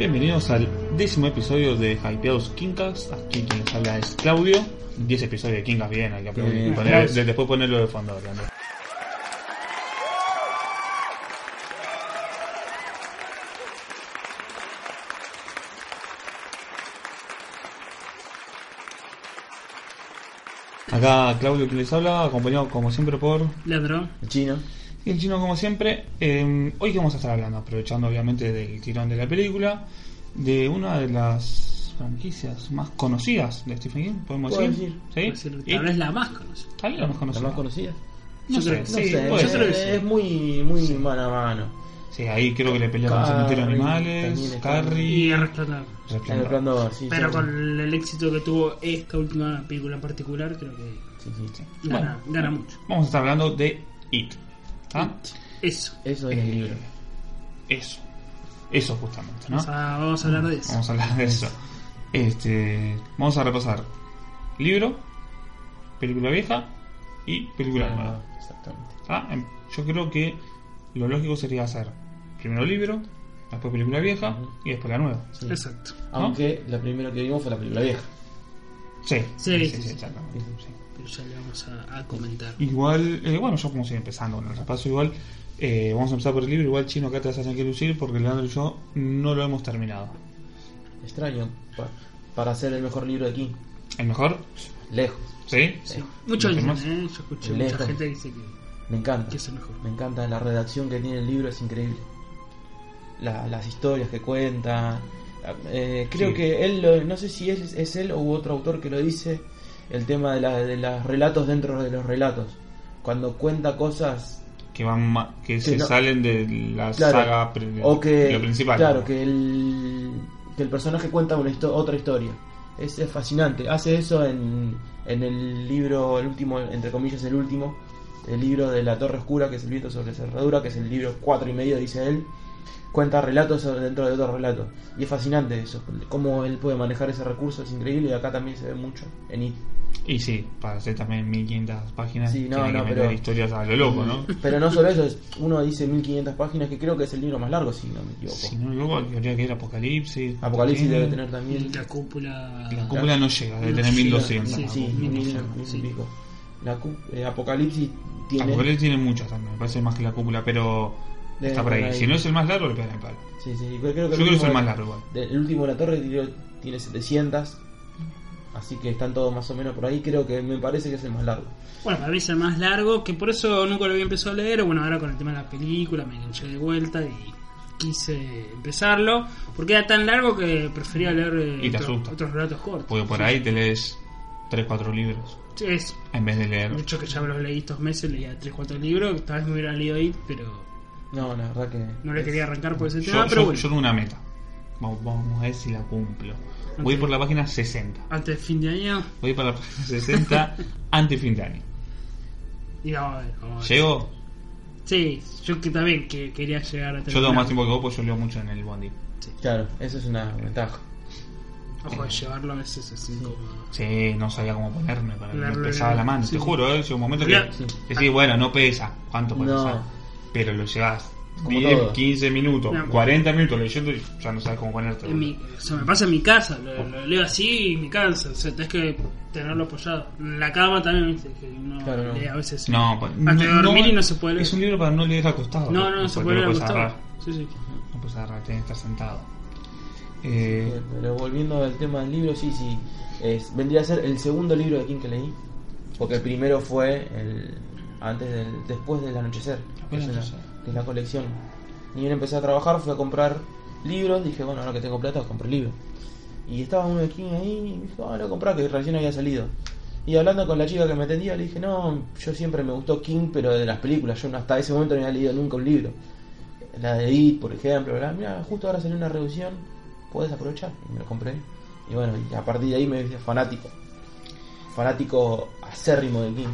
Bienvenidos al décimo episodio de Hypeados Kinkas. Aquí quien les habla es Claudio. 10 episodios de Kinkas, bien, hay que aplaudir. Bien. Poner- de- después ponerlo de fondo. Orlando. Acá Claudio quien les habla, acompañado como siempre por Leandro. Chino. Y el chino como siempre. Eh, hoy que vamos a estar hablando, aprovechando obviamente del tirón de la película, de una de las franquicias más conocidas de Stephen King, podemos Puedo decir. decir. ¿Sí? Tal vez la más conocida. Tal vez la más La conocida. más conocida. No Yo sé, creo- No sí, sé, puede es, ser. creo que sí. es muy, muy mano a mano. Sí, ahí creo que le pelearon Cementerio Animales, Carrie, Y Resplandor. El Resplandor. sí, Pero sí, con el éxito que tuvo esta última película en particular, creo que sí, sí, sí. gana, gana mucho. Vamos a estar hablando de It. ¿Ah? Eso. Eso es el libro. Eso. Eso justamente, ¿no? Vamos, a, vamos a hablar de eso. Vamos a hablar de eso. Este, vamos a repasar libro, película vieja y película nueva. Ah, Exactamente. Ah, Yo creo que lo lógico sería hacer primero libro, después película vieja y después la nueva. Sí. Exacto. Aunque la primera que vimos fue la película vieja. Sí, Sí, sí, sí. exactamente, sí. Pero ya le vamos a, a comentar. Igual, eh, bueno, yo como sigue empezando con el repaso, igual eh, vamos a empezar por el libro. Igual chino acá te vas a tener que lucir porque Leandro y yo no lo hemos terminado. Extraño. pa- para ser el mejor libro de King. ¿El mejor? Lejos. ¿Sí? Sí. Muchos ¿Lo dicen, firmás? ¿eh? Yo escuché Lejos. mucha gente que dice que, Me encanta. que es el mejor. Me encanta la redacción que tiene el libro, es increíble. La- las historias que cuenta. Eh, creo Sí. que él, lo- no sé si es, es él u otro autor que lo dice, el tema de, la, de los relatos dentro de los relatos. Cuando cuenta cosas Que van que se no- salen de la Claro. saga o que lo principal. claro ¿no? que el, que el personaje cuenta una histo- otra historia es, es fascinante hace eso en, en el libro el último entre comillas el último el libro de la torre oscura que es el viento sobre la cerradura que es el libro cuatro y medio dice él cuenta relatos dentro de otros relatos y es fascinante eso cómo él puede manejar ese recurso es increíble y acá también se ve mucho en It. Y sí, para hacer también 1500 páginas, Sí, no, tiene no, pero- historias a lo loco, ¿no? pero no solo eso es- uno dice 1500 páginas que creo que es el libro más largo si no me equivoco Si no, luego habría que ir a Apocalipsis. Apocalipsis debe tener también la cúpula. La cúpula no llega, debe No tener llega, 1200. sí. Sí, mil mil, doscientos, mil y sí. pico. La cu- eh, Apocalipsis tiene. Apocalipsis tiene muchas también, me parece más que la cúpula, pero Está por ahí. Si no es el más largo, le pegan el palo. Sí, sí, creo, creo Yo creo que es el más largo igual. de- El último de la torre tiene, tiene 700. Así que están todos más o menos por ahí. Creo que me parece que es el más largo. Bueno, para mí es el más largo, que por eso nunca lo había empezado a leer. Bueno, ahora con el tema de la película me enganché de vuelta y quise empezarlo. Porque era tan largo que prefería leer eh, Y te otro- asusta. otros relatos cortos. Porque por ahí te lees 3-4 libros Sí, Es, en vez de leer. hecho que ya me los leí estos meses, leía 3-4 libros. Tal vez me hubiera leído ahí, pero No, la verdad que. no le quería arrancar por ese Yo, tema. Pero yo- bueno, yo tengo una meta. Vamos, vamos a ver si la cumplo. Voy Ok. por la página 60. antes fin de año, Voy por la página 60 antes fin de año. y vamos a ver. Vamos a ver. ¿Llego? Sí, yo que también que quería llegar a Yo tengo terminar. más tiempo que vos, porque yo leo mucho en el bondi. Claro, eso es una ventaja. Ojo, de llevarlo a veces es incómodo. Sí, no sabía cómo ponerme para que me pesaba la mano. sí, Te juro, ¿eh? llegó un momento que decís, bueno, no pesa. ¿Cuánto puede No. pesar? Pero lo llevas Como 10, todo. 15 minutos, No. 40 minutos leyendo y ya no sabes cómo ponerte. En mi, o sea, me pasa en mi casa, lo, lo leo así y me cansa. O sea, tenés que tenerlo apoyado. En la cama también, viste, que uno Claro, no. lee a veces. No, pues, Antes de dormir y no se puede leer. Es un libro para no leer acostado. no, no, no se puede leer acostado. agarrar. Sí, sí. No puedes agarrar, tienes que estar sentado. Eh, Eh, Pero volviendo al tema del libro, sí, sí. Es, vendría a ser el segundo libro de King que leí. Porque el primero fue el antes del, después del anochecer. Que es, una- anochecer. que es la colección. Ni bien empecé a trabajar, fui a comprar libros. Dije, bueno, ahora que tengo plata, compro libros. Y estaba uno de King ahí y me dijo, ah, lo voy a comprar, que recién había salido. Y hablando con la chica que me atendía, le dije, no, yo siempre me gustó King, pero de las películas. Yo hasta ese momento no había leído nunca un libro. La de It, por ejemplo. Mira, justo ahora salió una reducción, puedes aprovechar. Y me lo compré. Y bueno, y a partir de ahí me hice fanático. Fanático acérrimo de King.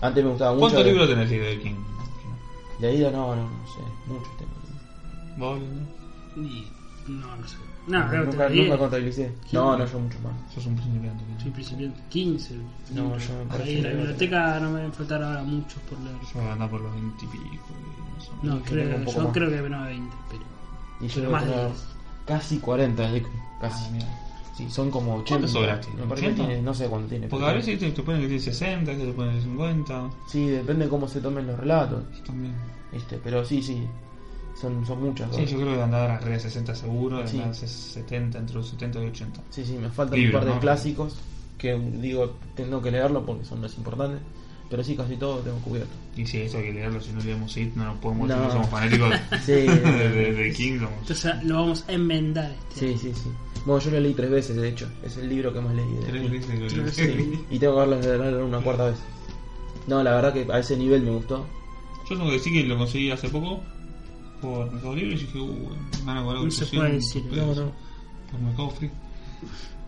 Antes me gustaba mucho. ¿Cuántos libros tenés de King? De ahí no, no, no sé, muchos tengo. ¿Vos? no? Y no, no sé. No, creo que nunca, te diez. nunca contabilicé. No, no, yo mucho más. Sos un principiante. King. Soy principiante. 15. No, yo me Ahí parece en la que- biblioteca no me deben faltar ahora muchos por leer. Yo voy a andar por los 20 y pico. y menos. No, creo un poco yo más. creo que no 20, pero. Y yo Pero más de tener, 10. casi 40 de casi. Ah, mira. Sí, son como 80. ¿Cuántas obras tiene? Me parece que 80? tiene, no sé cuánto tiene. Porque a veces te, te ponen que tiene 60, que te ponen 50. Sí, depende de cómo se tomen los relatos. También. ¿viste? Pero sí, sí. Son, son muchas. Sí, obras. yo creo que andar arriba de 60 seguro, de Sí. andar 70, entre los 70 y 80. Sí, sí, me faltan Libro, un par de ¿no? clásicos que digo, tengo que leerlo porque son los importantes. Pero sí, casi todo tengo cubierto. Y si eso hay que leerlo, si no leemos It, no nos podemos No. decir que somos fanáticos Sí, de, de, de Entonces lo vamos a enmendar este Sí, año. sí, sí. Bueno, yo lo leí tres veces, de hecho. Es el libro que más leí. Tres veces lo leí. veces. Y tengo que verlo de leer una cuarta vez. No, la verdad que a ese nivel me gustó. Yo tengo que decir que lo conseguí hace poco por Mercado Libre y dije, uh, me van a cobrar No se 800 puede decir, no, no. Por Mercado Free.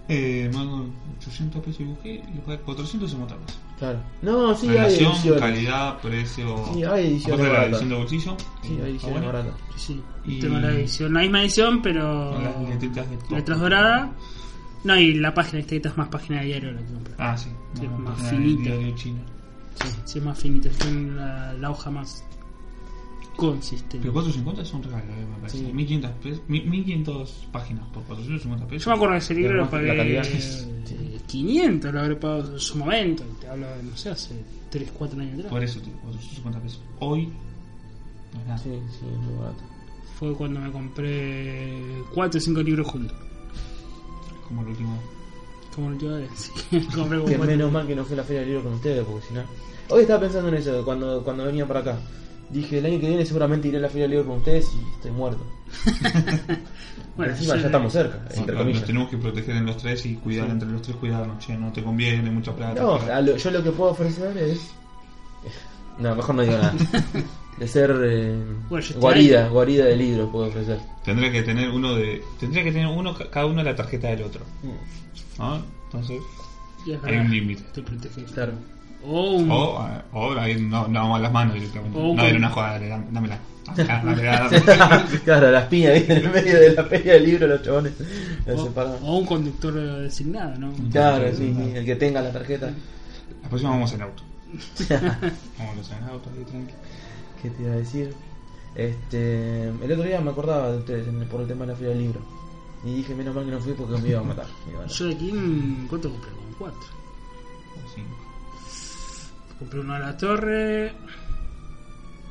Eh, me dan 800 pesos y busqué y lo pagué 450 pesos. Claro. No, sí, hay Relación, ediciones. calidad, precio. Sí, hay ediciones Aparte de la edición de bolsillo. Sí, hay está ediciones buena. baratas. Sí, Y- tengo la edición, la misma edición, pero Con las letritas de top. letras doradas. No, y la página, esta es más página de diario la que compré. Ah, sí. Sí, No, más página del finita. diario chino. Sí, es más finita, es la, la hoja más consistente. Pero 450 es un regalo, eh, me parece. Sí. 1500, pesos, 1500 páginas por 450 pesos. Yo me acuerdo de ese libro lo pagué la calidad. eh, 500, lo habré pagado en su momento. Te hablo, de, no sé, hace 3, 4 años atrás. Por eso, tío, 450 pesos. Hoy, no es nada. Sí, sí, es muy barato. Fue cuando me compré 4 o 5 libros juntos. Como el último. Como el última vez. Sí, compré como Que menos mal que no fue la feria del libro con ustedes, porque si no. Hoy estaba pensando en eso cuando, cuando venía para acá. Dije, el año que viene seguramente iré a la feria del libro con ustedes y estoy muerto. Bueno, Encima ya estamos cerca, entre nos tenemos que proteger en los tres y cuidar Sí. entre los tres, cuidarnos. Che, no te conviene, mucha plata. No, lo- yo lo que puedo ofrecer es. No, mejor no digo nada. De ser eh, Bueno, guarida, ahí. guarida de libros puedo ofrecer. Tendría que tener uno de. Tendría que tener uno ca- cada uno la tarjeta del otro. ¿No? Entonces, hay un límite. Claro. O un. O, eh, o ahí no, no vamos a las manos directamente. O No, era una joda, dale, dámela. Claro, las piñas en el medio de la feria del libro, los chabones o, un conductor designado, ¿no? Claro, sí, sí, el que tenga la tarjeta. La próxima vamos en auto. Vamos en auto, ahí tranqui. ¿Qué te iba a decir? Este, el otro día me acordaba de ustedes en- por el tema de la feria del libro. Y dije, menos mal que no fui porque me iba a matar. me iba a matar. Yo de aquí, ¿cuánto compré? Como 4. O cinco. Compré uno a la torre.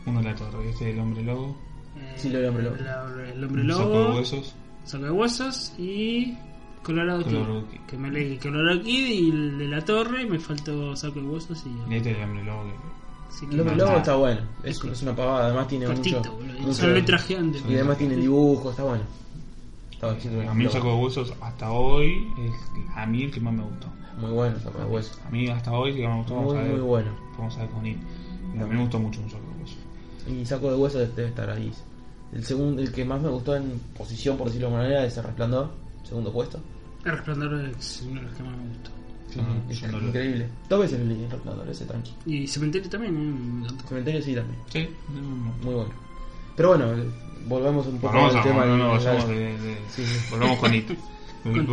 Uno de la torre, este es el hombre lobo. eh, Sí, lo del hombre lobo. la- el hombre Un saco lobo. de huesos. Saco de huesos y. Colorado Kid. Colorado Kid. Que me leí Colorado Kid y el de la torre. Y me faltó saco de huesos y. Y este es el hombre lobo. El hombre lobo está bueno. Es, es una pavada, además tiene Cortito, mucho. boludo. mucho-. Y además tiene está bueno. Está bueno, A mí el saco de huesos hasta hoy es a mí el que más me gustó. Muy bueno, saco de hueso. A mí hasta hoy el que me gustó. Vamos Muy, a ver. muy bueno. Vamos a ver con él. A mí me gustó mucho un saco de huesos. Y saco de hueso debe estar ahí. El segundo, el que más me gustó en posición, por decirlo de alguna manera, es el resplandor. Segundo puesto. El resplandor es uno de los que más me gustó. Sí, Es lo- increíble. Dos veces leí el resplandor, ese tranqui. Y Cementerio también, ¿eh? Cementerio sí también. Sí. Muy bueno. Pero bueno, volvamos un poco Volvamos al tema no, de- no, de- de, de- Sí, sí. volvamos con it.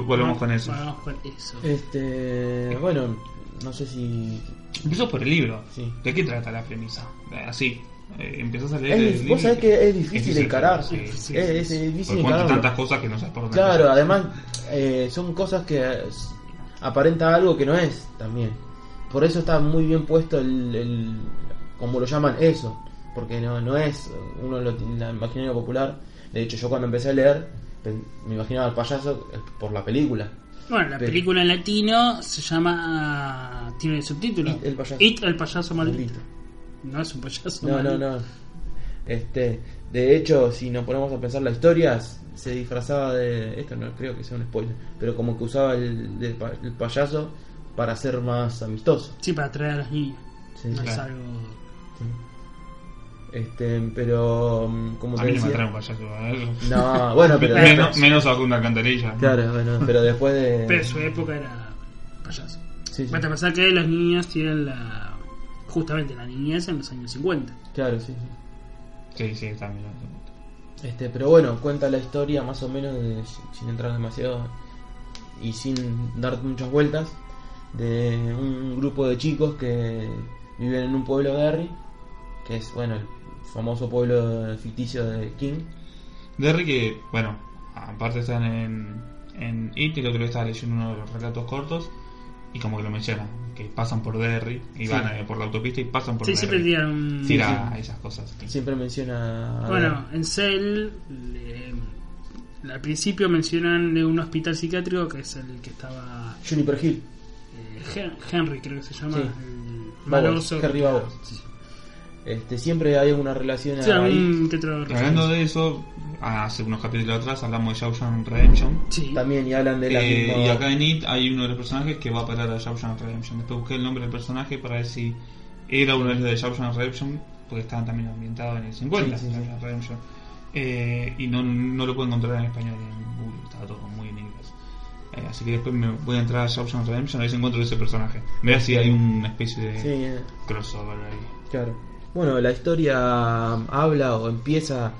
Volvemos con eso. Volvamos con eso. Este, bueno, no sé si Empiezo por el libro. Sí. ¿De qué trata la premisa? Eh, Así. Eh, empezás a leer Es el vos sabés que es difícil encarar. Sí, Es, sí, es sí. difícil tantas cosas que no sabes por dónde Claro, empezar. además eh, son cosas que eh, aparenta algo que no es también. Por eso está muy bien puesto el, el- como lo llaman eso, porque no, no es uno lo la imaginario popular. De hecho, yo cuando empecé a leer me imaginaba al payaso eh, por la película. Bueno, la Pero- película en latino se llama. Tiene el subtítulo: It, el payaso. It, el payaso maldito. Maldito. No es un payaso No, no, maldito. no. Este, de hecho, si nos ponemos a pensar la historia, se disfrazaba de. Esto no creo que sea un spoiler, pero como que usaba el, del pa- el payaso para ser más amistoso. Sí, para atraer a los niños. Sí, no es algo. sí. Este, pero. mm, Como A te mí no me decía. atrae un payaso. No, bueno, pero. menos, menos a una alcantarilla. Claro, bueno, pero después de. Pero en su época era payaso. Sí, sí. Vete a pensar que los niños tienen la. Justamente la niñez en los años 50. Claro, sí, sí. Sí, sí, bien. Este, pero bueno, cuenta la historia más o menos de- sin entrar demasiado y sin dar muchas vueltas de un grupo de chicos que viven en un pueblo de Derry, que es bueno el famoso pueblo ficticio de King. Derry que, bueno, aparte están en, en IT, el otro día estaba leyendo uno de los relatos cortos y como que lo mencionan, que pasan por Derry y Sí. van eh, por la autopista y pasan por Sí, siempre tiran. Tira esas cosas. Siempre menciona. a Bueno, en Cell, le- al principio mencionan de un hospital psiquiátrico que es el que estaba Juniper Hill. eh, Hen- Henry, creo que se llama. Sí. El Bowers, maloso. Henry Bowers. Este, siempre hay una relación Sí, ahí. hablando de eso, hace unos capítulos atrás hablamos de Shawshank Redemption. Sí. También y hablan de la Eh, misma. y acá en IT hay uno de los personajes que va a parar a Shawshank Redemption. Después busqué el nombre del personaje para ver si era uno de los de Shawshank Redemption, porque estaban también ambientados en el 50, Sí, sí, sí. Shawshank Redemption. Eh, y no, no lo puedo encontrar en español en Google, estaba todo muy en inglés. Eh, así que después me voy a entrar a Shawshank Redemption a ver si encuentro ese personaje. Ver si hay una especie de Sí, eh, crossover ahí. claro. Bueno, la historia habla o empieza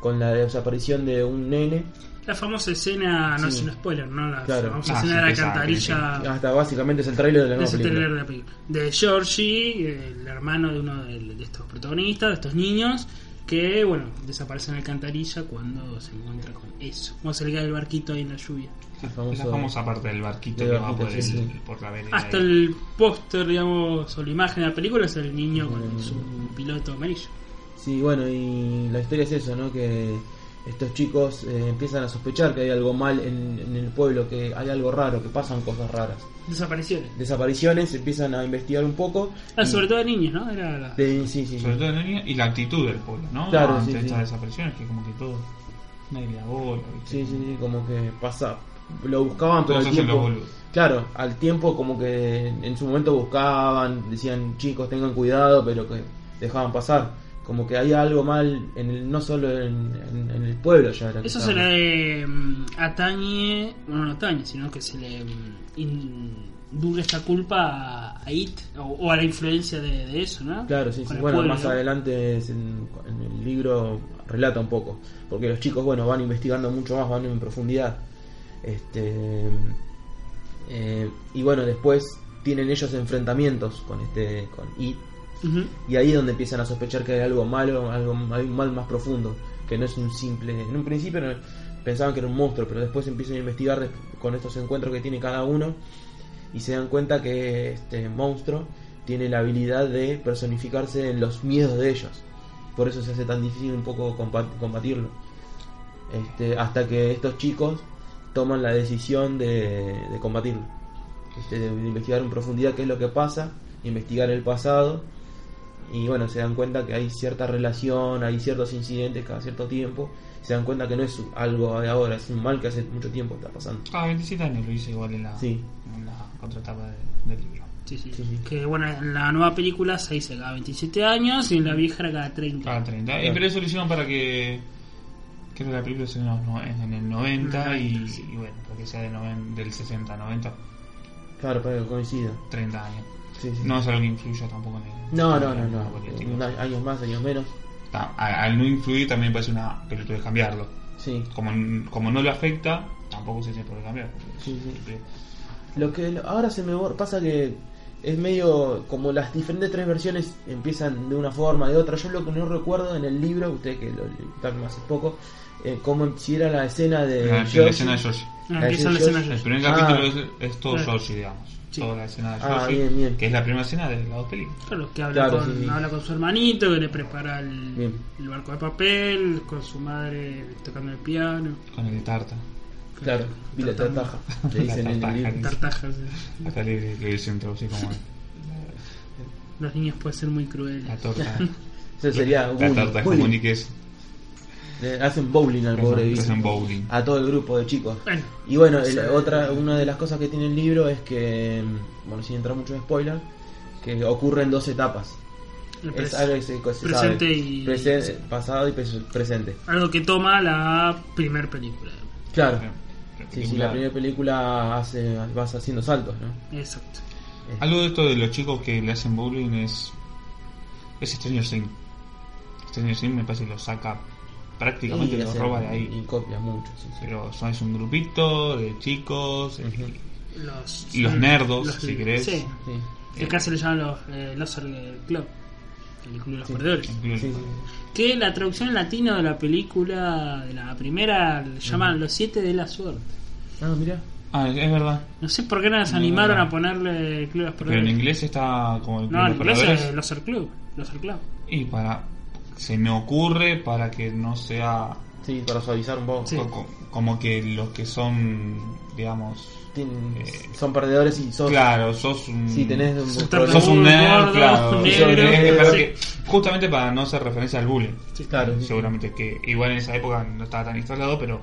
con la desaparición de un nene. La famosa escena, no Sí. es un spoiler, ¿no? La Claro. famosa Ah, escena sí, de la alcantarilla. Hasta básicamente es el tráiler de la de nueva película. trailer de la película. De Georgie, el hermano de uno de, de estos protagonistas, de estos niños, que, bueno, desaparece en la alcantarilla cuando se encuentra con eso. Cuando se le cae el barquito ahí en la lluvia. Famoso- famosa parte del barquito que va por, el- sí, sí. por la vereda. Hasta ahí. el póster, digamos, o la imagen de la película es el niño con Mm. su piloto amarillo. Sí, bueno, y la historia es eso, ¿no? Que estos chicos eh, empiezan a sospechar que hay algo mal en, en el pueblo, que hay algo raro, que pasan cosas raras. Desapariciones. Desapariciones, empiezan a investigar un poco. Ah, y- sobre todo de niños, ¿no? Era la... de- sí, sí, sí. Sobre todo en niños y la actitud del pueblo, ¿no? Claro, Ante sí, estas sí. desapariciones, que como que todo. Nadie le da bola. Sí, sí, sí, como que pasa. Lo buscaban, pero al tiempo. Claro, al tiempo como que en su momento buscaban, decían chicos tengan cuidado, pero que dejaban pasar. Como que hay algo mal, en el, no solo en, en- en el pueblo ya. era Eso se le mm, atañe, bueno, no atañe, sino que se le mm, induce esta culpa a, a It o, o a la influencia de, de eso, ¿no? Claro, sí, sí. Bueno, pueblo, más ¿no? adelante es en, en el libro relata un poco, porque los chicos, bueno, van investigando mucho más, van en profundidad. Este eh, y bueno, después tienen ellos enfrentamientos con este con It Y ahí es donde empiezan a sospechar que hay algo malo, algo hay un mal más profundo, que no es un simple, en un principio pensaban que era un monstruo, pero después empiezan a investigar con estos encuentros que tiene cada uno y se dan cuenta que este monstruo tiene la habilidad de personificarse en los miedos de ellos. Por eso se hace tan difícil un poco combatirlo. Este, hasta que estos chicos toman la decisión de, combatirlo. Este, de investigar en profundidad qué es lo que pasa, investigar el pasado. Y bueno, se dan cuenta que hay cierta relación, hay ciertos incidentes cada cierto tiempo. Se dan cuenta que no es algo de ahora, es un mal que hace mucho tiempo está pasando. Ah, 27 años lo hice igual en la, Sí. en la otra etapa de- del libro. Sí, sí. Sí, sí. Que bueno, en la nueva película se dice cada 27 años y en la vieja era cada 30. Cada 30. Claro. Y pero eso lo hicieron para que. Creo que la película es en, los no- en el 90 y, 90, sí. y bueno, para que sea de noven- del 60, 90, Claro, para que coincida. 30 años. Sí, sí. No es algo que influya tampoco en el. no, no, no. no. a- años más, años menos. Al no influir también parece una película de cambiarlo. Sí. Como, como no le afecta, tampoco se tiene por qué cambiar. Sí, sí. Lo que ahora se me pasa que es medio como las diferentes tres versiones empiezan de una forma, de otra. Yo lo que no recuerdo en el libro, usted que lo leyeron hace poco, eh, como si era la escena de. La, escena de Yoshi. Ah, La empieza la escena de El primer Ah. capítulo es, es todo. Yoshi, digamos. Sí. Toda la escena de Ah, Yoshi. bien, bien. Que es la primera escena de las dos películas. Claro, que habla, Claro, con, sí, sí. habla con su hermanito, que le prepara el, el barco de papel, con su madre tocando el piano. Con el tarta. Claro, y la tartaja. Le dicen en el tartaja. libro. Tartajas. eh. Acá le, le dicen traducir como Los niños pueden ser muy crueles. la torta. Eso sería la bullying, torta es bullying. común y que es. Le hacen bowling al pobre hacen bowling. A todo el grupo de chicos. Bueno, Y bueno, el- otra, una de las cosas que tiene el libro es que, mm, bueno, sin entrar mucho en spoiler, que ocurre en dos etapas. el Es algo que se, que se presente sabe. y- Presen- pasado y pres- presente. algo que toma la primer película. Claro. La Sí, sí, película- la primera película hace, vas haciendo saltos, ¿no? Exacto. Eh, Algo de esto de los chicos que le hacen bowling es. Es Stranger Things. Stranger Things me parece que lo saca prácticamente, lo roba de ahí. Y copia mucho, sí, sí. Pero son, es un grupito de chicos. Ujú. Los, Y los nerdos, si querés. Sí. Sí. Que acá se le llaman los eh, Loser Club. el Club de los Sí. Perdedores. Que la traducción en latino de la película, de la primera, le llaman Los Siete de la Suerte. Ah, mira. Ah, es verdad. No sé por qué no se No, animaron no. a ponerle Club de los Pero Perdedores. en inglés está como el Club no, en inglés es Loser Club. Loser Club. Y para. Se me ocurre para que no sea. Sí, para suavizar un poco. Sí. co- co- Como que los que son. Digamos. Eh, son perdedores y sos. Claro, sos un. Sí, tenés un Sos. Sos un nerd, Gordo, claro. negro, Es que para sí. que- justamente para no hacer referencia al bullying. Sí. Claro, sí. Seguramente que igual en esa época no estaba tan instalado, pero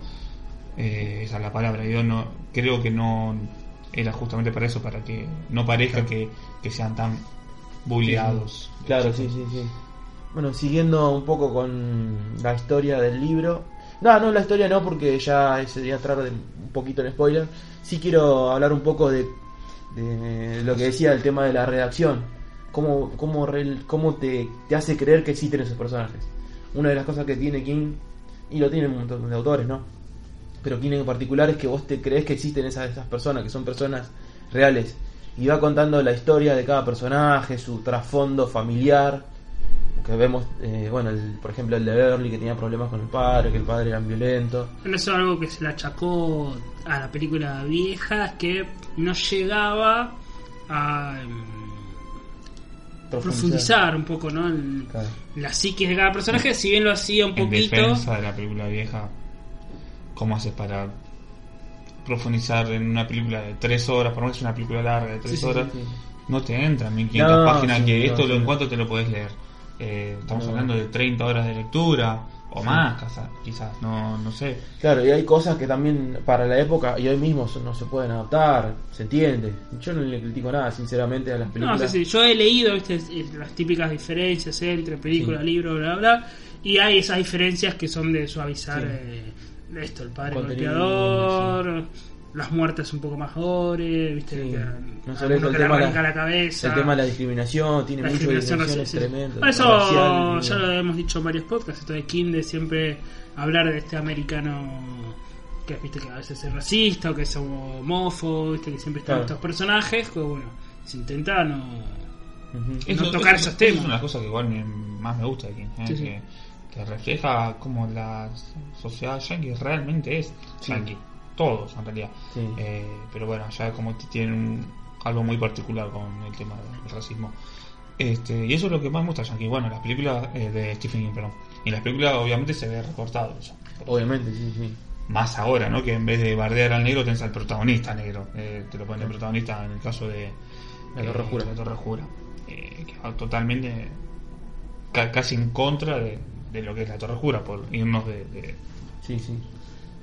eh, esa es la palabra. Yo no creo que no era justamente para eso, para que no parezca que, que sean tan bulleados. Claro, sí, sí, sí. Bueno, siguiendo un poco con la historia del libro. No, no, la historia no, porque ya sería entrar un poquito en spoiler. Sí quiero hablar un poco de, de lo que decía el tema de la redacción. Cómo, cómo, cómo te, te hace creer que existen esos personajes. Una de las cosas que tiene King, y lo tienen un montón de autores, ¿no? Pero King en particular es que vos te crees que existen esas, esas personas, que son personas reales. Y va contando la historia de cada personaje, su trasfondo familiar. Que vemos, eh, bueno, el- por ejemplo, el de Beverly que tenía problemas con el padre, que el padre era violento. Bueno, Eso es algo que se le achacó a la película vieja, es que no llegaba a em, profundizar un poco ¿no? en Claro. la psiquis de cada personaje, si bien lo hacía un En poquito. defensa de la película vieja, ¿cómo haces para profundizar en una película de tres horas? Por lo menos es una película larga de tres Sí, sí, horas. sí. No te entran 1500 No, páginas sí, que no, esto lo sí. en cuanto te lo puedes leer. Eh, estamos No. hablando de 30 horas de lectura o Sí. más, quizás, quizás, no, no sé. Claro, y hay cosas que también para la época y hoy mismo no se pueden adaptar, se entiende. Yo no le critico nada, sinceramente, a las No, películas. sí, sí, yo he leído ¿viste? Las típicas diferencias entre película, Sí. libro, bla, bla, y hay esas diferencias que son de suavizar Sí. eh, esto, el padre Contenido, golpeador, las muertes un poco más gore, ¿viste? Sí. Que, No a solo eso, uno el que le tema de la- arranca la cabeza. El tema de la discriminación tiene La muchas discriminación tremendas. Por eso racial, ya lo hemos dicho en varios podcasts, esto de King de siempre hablar de este americano que viste que a veces es racista o que es homófobo, viste que siempre están Claro. estos personajes, que bueno, se intenta no. No tocar esos temas. Es una cosa que igual me- más me gusta de King, ¿eh? Sí, sí. que, que refleja cómo la sociedad yankee realmente es Sí. yankee. Todos, en realidad. Sí. Eh, pero bueno, ya como tienen un- algo muy particular con el tema del racismo. Este, y eso es lo que más me gusta Yankee. Bueno, las películas eh, de Stephen King, perdón. Y las películas obviamente se ve recortado eso. Obviamente, sí, sí. Más ahora, ¿no? Que en vez de bardear al negro tenés al protagonista negro. Eh, te lo ponen de protagonista en el caso de La Torre eh, Jura. La Torre Jura. Eh, que va totalmente ca- casi en contra de, de lo que es la Torre Jura, por irnos de, de- Sí, sí.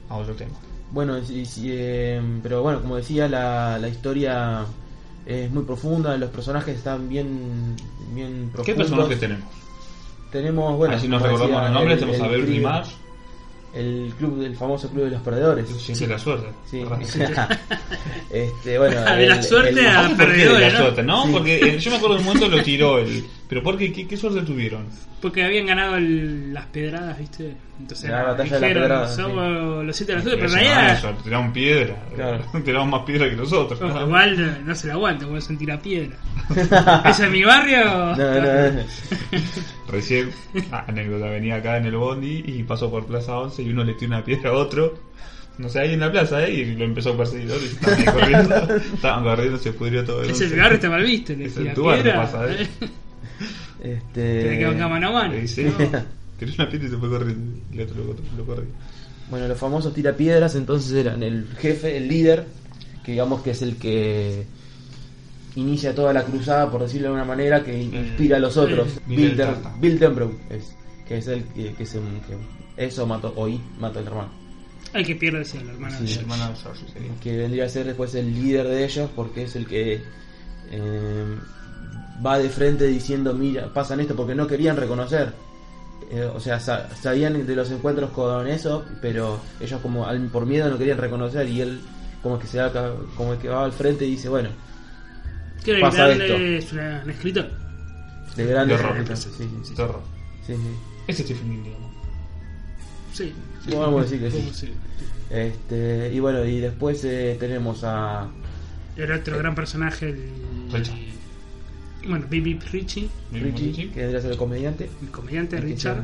a otro tema. Bueno, sí, sí, eh, pero bueno, como decía, la, la historia es muy profunda, los personajes están bien, bien profundos. ¿Qué personajes tenemos? Tenemos, bueno, Así nos como recordamos decía, los nombres, el- tenemos a el Beverly club- Marsh, El club, el famoso club de los perdedores. siempre la suerte. Sí. Este, bueno, De la suerte a- ¿Por qué de perdedores, la ¿no? suerte, ¿no? Sí. Porque eh, yo me acuerdo de un momento lo tiró él. Pero ¿por qué? ¿Qué, qué suerte tuvieron? porque habían ganado el- las pedradas, ¿viste? Entonces La batalla de las dijeron, pedradas, somos los siete de la suerte, pero Eso en no realidad suerte, tiraron piedra. Claro. Tiraron más piedra que nosotros. ojo, ¿no? igual no, no se la aguanta, puedo sentir a piedra. ¿Ese es mi barrio? No, no, no. Recién, ah, anécdota, venía acá en el bondi y pasó por Plaza 11 y uno le tiró una piedra a otro. No sé, ahí en la plaza, ¿eh? Y lo empezó a perseguir. y estaban ahí corriendo. estaban corriendo, se pudrió todo el Ese barrio está mal visto, le Es tira barrio piedra. pasa, ¿eh? Este, Tiene que bancar mano a mano. Tiró una piedra y se fue corriendo. Y el otro lo, lo corrió. Bueno, los famosos tirapiedras entonces eran el jefe, el líder, que digamos que es el que inicia toda la cruzada, por decirlo de una manera, que inspira a los otros. Bill, Tenbrough es, que es el que, que, se, que eso mató, hoy mató al hermano. Ay, que pierde decía el hermano. Sí. de El George. hermano de George que vendría a ser después el líder de ellos porque es el que eh, va de frente diciendo mira pasan esto porque no querían reconocer Eh, o sea sa- sabían de los encuentros con eso pero ellos como al- por miedo no querían reconocer y él como que se da como el que va al frente y dice bueno Quiero pasa gritarle, es una- un escritor. de grandes De horror. sí, sí, sí, Terror. sí, sí. Ese es Stephen King, digamos. Sí. Podemos decir que sí. Este y bueno y después eh, tenemos a Era otro gran personaje, el, Richard. Bueno, Bibi Richie, Richie, que vendría a ser el comediante. el comediante El Richard,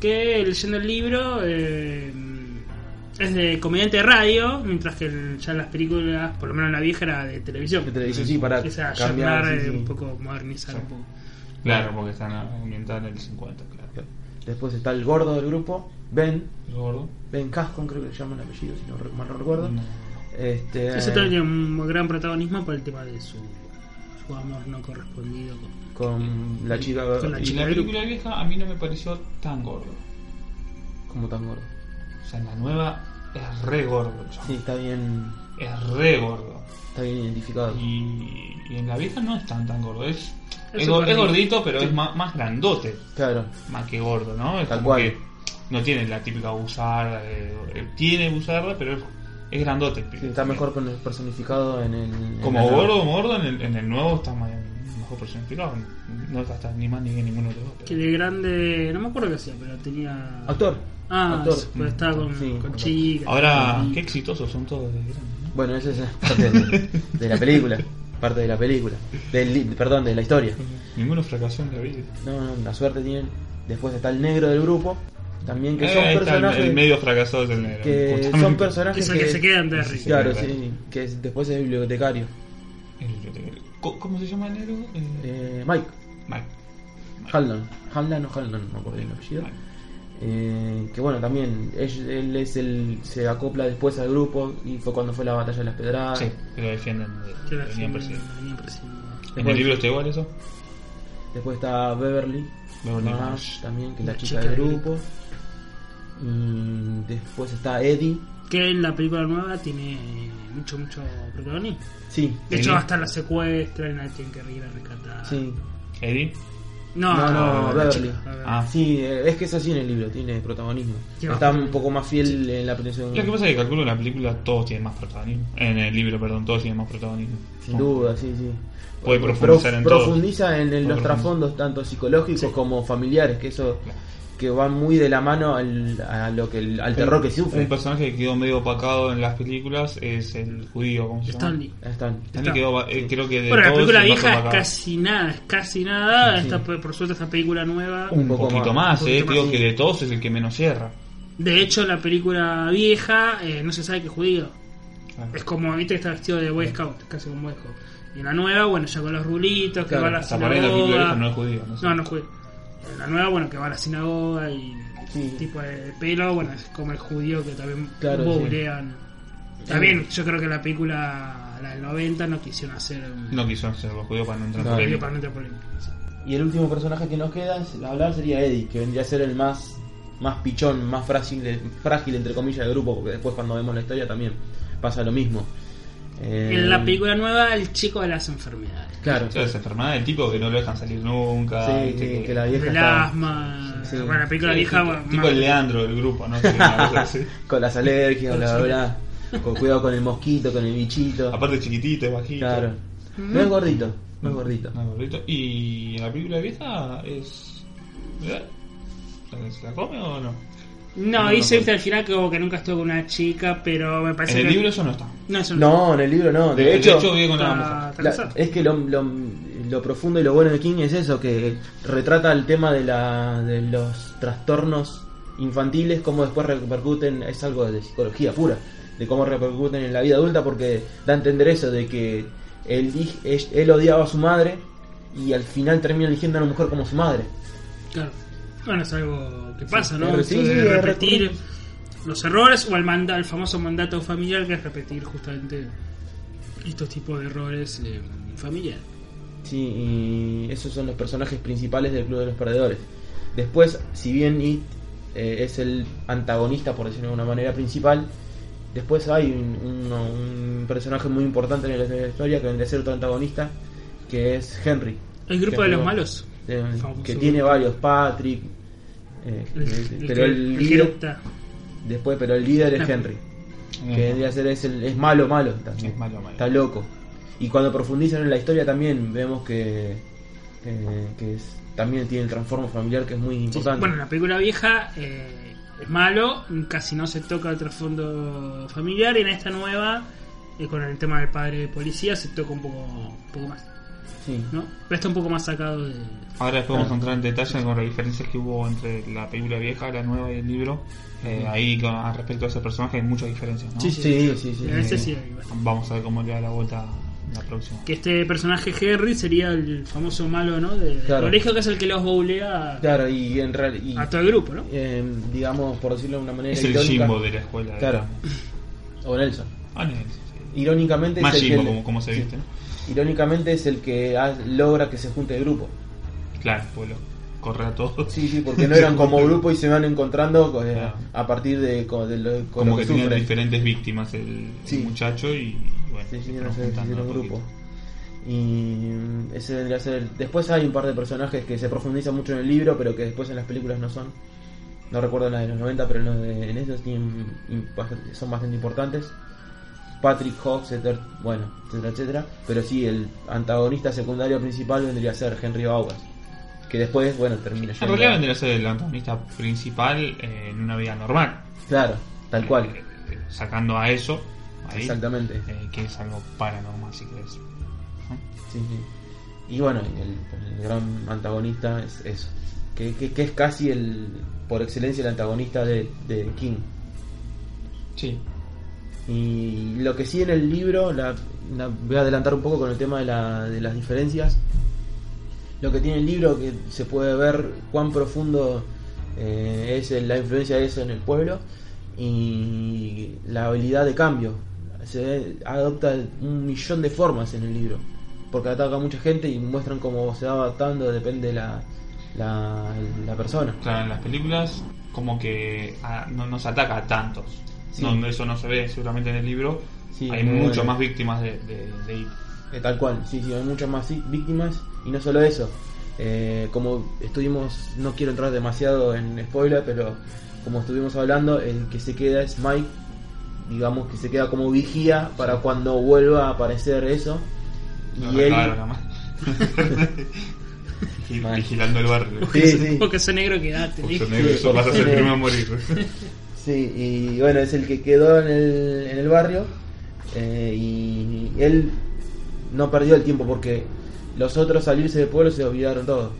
que leyendo el libro eh, es de comediante de radio, mientras que el- ya en las películas, por lo menos la vieja, era de televisión. de televisión, sí, para O sea, cambiar. sí, eh, sí. un poco, modernizar Sí. un poco. Claro, porque están ambientados en el 50, claro. Después está el gordo del grupo, Ben. ¿El gordo? Ben Cascon, creo que le llaman el apellido, si no mal no recuerdo. No. Este, Ese tiene un gran protagonismo por el tema de su, su amor no correspondido con, con la chica. Con la Y chica la película vieja a mí no me pareció tan gordo. Como tan gordo. O sea, en la nueva es re gordo. Sí, está bien, Es re gordo. está bien identificado. Y, y en la vieja no es tan tan gordo. Es, Es es, gordito, pero es más, más grandote. Claro, Más que gordo, ¿no? Es Tal como cual. que no tiene la típica buzarda. eh, eh, tiene buzarda, pero es, es grandote. el pibe. sí, está mejor con el personificado en el. en Como gordo, gordo, en el, en el nuevo está más, mejor personificado. No está hasta ni más ni bien ninguno de los dos. que de grande, no me acuerdo qué hacía, pero tenía... Actor. Ah, actor. pues estaba con, Sí, con chicas. Ahora, y- qué exitosos son todos de grandes, ¿no? Bueno, esa es parte de, de la película. Parte de la película. Del, perdón, de la historia. Ninguno fracasó en la vida. No, no, la suerte tienen. Después está el negro del grupo. También que Eh, son personajes. el medio fracasado es el negro. que justamente. son personajes Es el que se queda en Derry. Sí, Claro, sí, que es- después es bibliotecario. El bibliotecario. Co- ¿Cómo se llama el negro? Eh, Eh, Mike, Mike. Haldan. Haldan o Haldan, no me acuerdo el apellido. Eh, que bueno, también él, él es el se acopla después al grupo y fue cuando fue la batalla de las pedradas. Sí, que lo defienden. de- que la persiguiendo. ¿En Después- el libro está igual eso? Después está Beverly, Beverly Marsh, también, que es la, La chica, chica del del grupo. Y después está Eddie. Que en la película nueva tiene mucho, mucho protagonismo. Sí, De hecho, hasta la secuestran, la tienen que ir a rescatar. sí. Eddie. No, No, no, la Beverly. chica, Beverly. Ah. Sí, eh, es que es así en el libro, tiene protagonismo. Está un poco más fiel en la protección. Lo que pasa es que calculo que en la película todos tienen más protagonismo. En el libro, perdón, todos tienen más protagonismo. Sin duda, sí, sí. Puede Prof- profundizar en todo. Profundiza en, en los profundizar. trasfondos tanto psicológicos Sí. como familiares, que eso Claro. Que va muy de la mano al, a lo que el- al terror que sufre. Un personaje que quedó medio opacado en las películas es el judío, ¿cómo se llama? Stanley. Están. Stanley quedó, eh, creo que de Bueno, la película vieja es casi nada, es casi nada. Sí. Esta, por suerte, esta película nueva. Un, Un poco poquito más, más, un eh. Creo que de todos es el que menos cierra. De hecho, la película vieja eh, no se sabe que es judío. Es como, viste, que está vestido de Boy Scout, casi como Boy Scout. Y en la nueva, bueno, ya con los rulitos, que Claro, va a la Hasta la película vieja sinagoga. no es judío, no sé. No, no es judío. La nueva, bueno, que va a la sinagoga y Sí. tipo de pelo, bueno, es como el judío que también Claro, bien, yo creo que la película, la del 90, no quisieron hacer No quiso hacer los judíos para no entrar en Claro. para no entrar. Sí. Y el último personaje que nos queda es, hablar sería Eddie, que vendría a ser el más más pichón, más frágil, frágil entre comillas del grupo, porque después cuando vemos la historia también pasa lo mismo. Eh, En la película nueva, el chico de las enfermedades. Claro, O sea, esa enfermedad del tipo que no lo dejan salir nunca. Sí, sí, que la vieja está asma. Sí. Bueno, la película Sí, vieja. tipo, más- tipo el Leandro del grupo, ¿no? Que con las alergias, bla, bla, bla. Con cuidado con el mosquito, con el bichito. Aparte chiquitito, bajito. Claro. No es gordito, no es gordito. No, gordito. Y en la película vieja es. ¿verdad? ¿Se la come o no? No, No, dice no, viste, al final que como que nunca estuvo con una chica, pero me parece En el que. libro eso no está. No, eso No, en el libro no. De, hecho, vive con está, mujer. está la- casado. es que lo, lo, lo profundo y lo bueno de King es eso, que retrata el tema de, la, de los trastornos infantiles, cómo después repercuten, es algo de psicología pura, de cómo repercuten en la vida adulta, porque da a entender eso, de que él, di- él, él odiaba a su madre y al final termina eligiendo a una mujer como su madre. Claro. Bueno, es algo que pasa, ¿no? sí, de repetir los errores o el, manda, el famoso mandato familiar, que es repetir justamente estos tipos de errores eh, familiares. Sí, y esos son los personajes principales del Club de los Perdedores. Después, si bien It eh, es el antagonista, por decirlo de alguna manera, principal, después hay un, uno- un personaje muy importante en la historia que vendría a ser otro antagonista, que es Henry. El grupo de los malos. que tiene varios, Patrick, eh, El, eh, el pero el líder, después, pero el líder es Henry. Que vendría a ser es, el, es malo, malo también. Es malo, malo. Está loco. Y cuando profundizan en la historia también vemos que, eh, que es- también tiene el transformo familiar que es muy importante. Bueno, en la película vieja eh, es malo, casi no se toca el trasfondo familiar, y en esta nueva, eh, con el tema del padre de policía, se toca un poco, un poco más. Sí. ¿no? Pero está un poco más sacado de. Ahora después vamos a entrar en detalle con las diferencias que hubo entre la película vieja, la nueva y el libro. Eh, ahí con, al respecto a ese personaje hay muchas diferencias, ¿no? Sí, sí. Sí, sí, sí. En ese sí hay bastante. Vamos a ver cómo le da la vuelta la próxima. Que este personaje Henry sería el famoso malo, ¿no? De, del Claro. colegio que es el que los boulea Claro, y en realidad. a todo el grupo, ¿no? digamos, por decirlo de una manera. Es el Jimbo de la escuela. Claro. O Nelson. Ah, sí. Irónicamente Más es el Jimbo, como, como se sí. viste, ¿no? Irónicamente es el que logra que se junte el grupo. Claro, pues lo corre a todos. Sí, sí, porque no eran como grupo y se van encontrando eh, Claro. a partir de, co- de lo, con como que, que, tenían diferentes víctimas el, Sí. muchacho y bueno, Sí, sí, se no grupo. Y mm, ese vendría a ser. el- Después hay un par de personajes que se profundizan mucho en el libro, pero que después en las películas no son. No recuerdo la de los 90, pero en, los de- en estos tienen, bastante- son bastante importantes. Patrick Hawks, etcétera, bueno, etcétera, etcétera. Pero sí, el antagonista secundario principal vendría a ser Henry Bowers. Que después, bueno, termina En realidad vendría a ser el antagonista principal eh, en una vida normal. Claro, tal cual. Eh, eh, sacando a eso, ahí, Exactamente. eh, que es algo paranormal, si querés. ¿no? Sí, sí. Y bueno, el, el gran antagonista es eso. Que, que, que es casi el, por excelencia, el antagonista de, de King. Sí. Y lo que sí en el libro, la, la- voy a adelantar un poco con el tema de, la, de las diferencias. Lo que tiene el libro, que se puede ver cuán profundo eh, es la influencia de eso en el pueblo y la habilidad de cambio. Se adopta un millón de formas en el libro, porque ataca a mucha gente y muestran cómo se va adaptando, depende de la, la, la persona. Claro, en las películas como que ah, no nos ataca a tantos. Sí. No, eso no se ve seguramente en el libro. Sí, Hay mucho bueno. más víctimas de, de, de It. Eh, tal cual, sí, sí, hay muchas más víctimas y no solo eso. eh, como estuvimos, no quiero entrar demasiado en spoiler, pero como estuvimos hablando, el que se queda es Mike, digamos que se queda como vigía para cuando vuelva a aparecer eso. Y él, recagan nada más. Vigi- Mal. Vigilando el barrio. Sí, sí. Porque ese negro quedate, Porque negro, eso vas a ser el primero a morir. Sí, y bueno, es el que quedó en el, en el barrio eh, y él no perdió el tiempo porque los otros al irse del pueblo se olvidaron todo.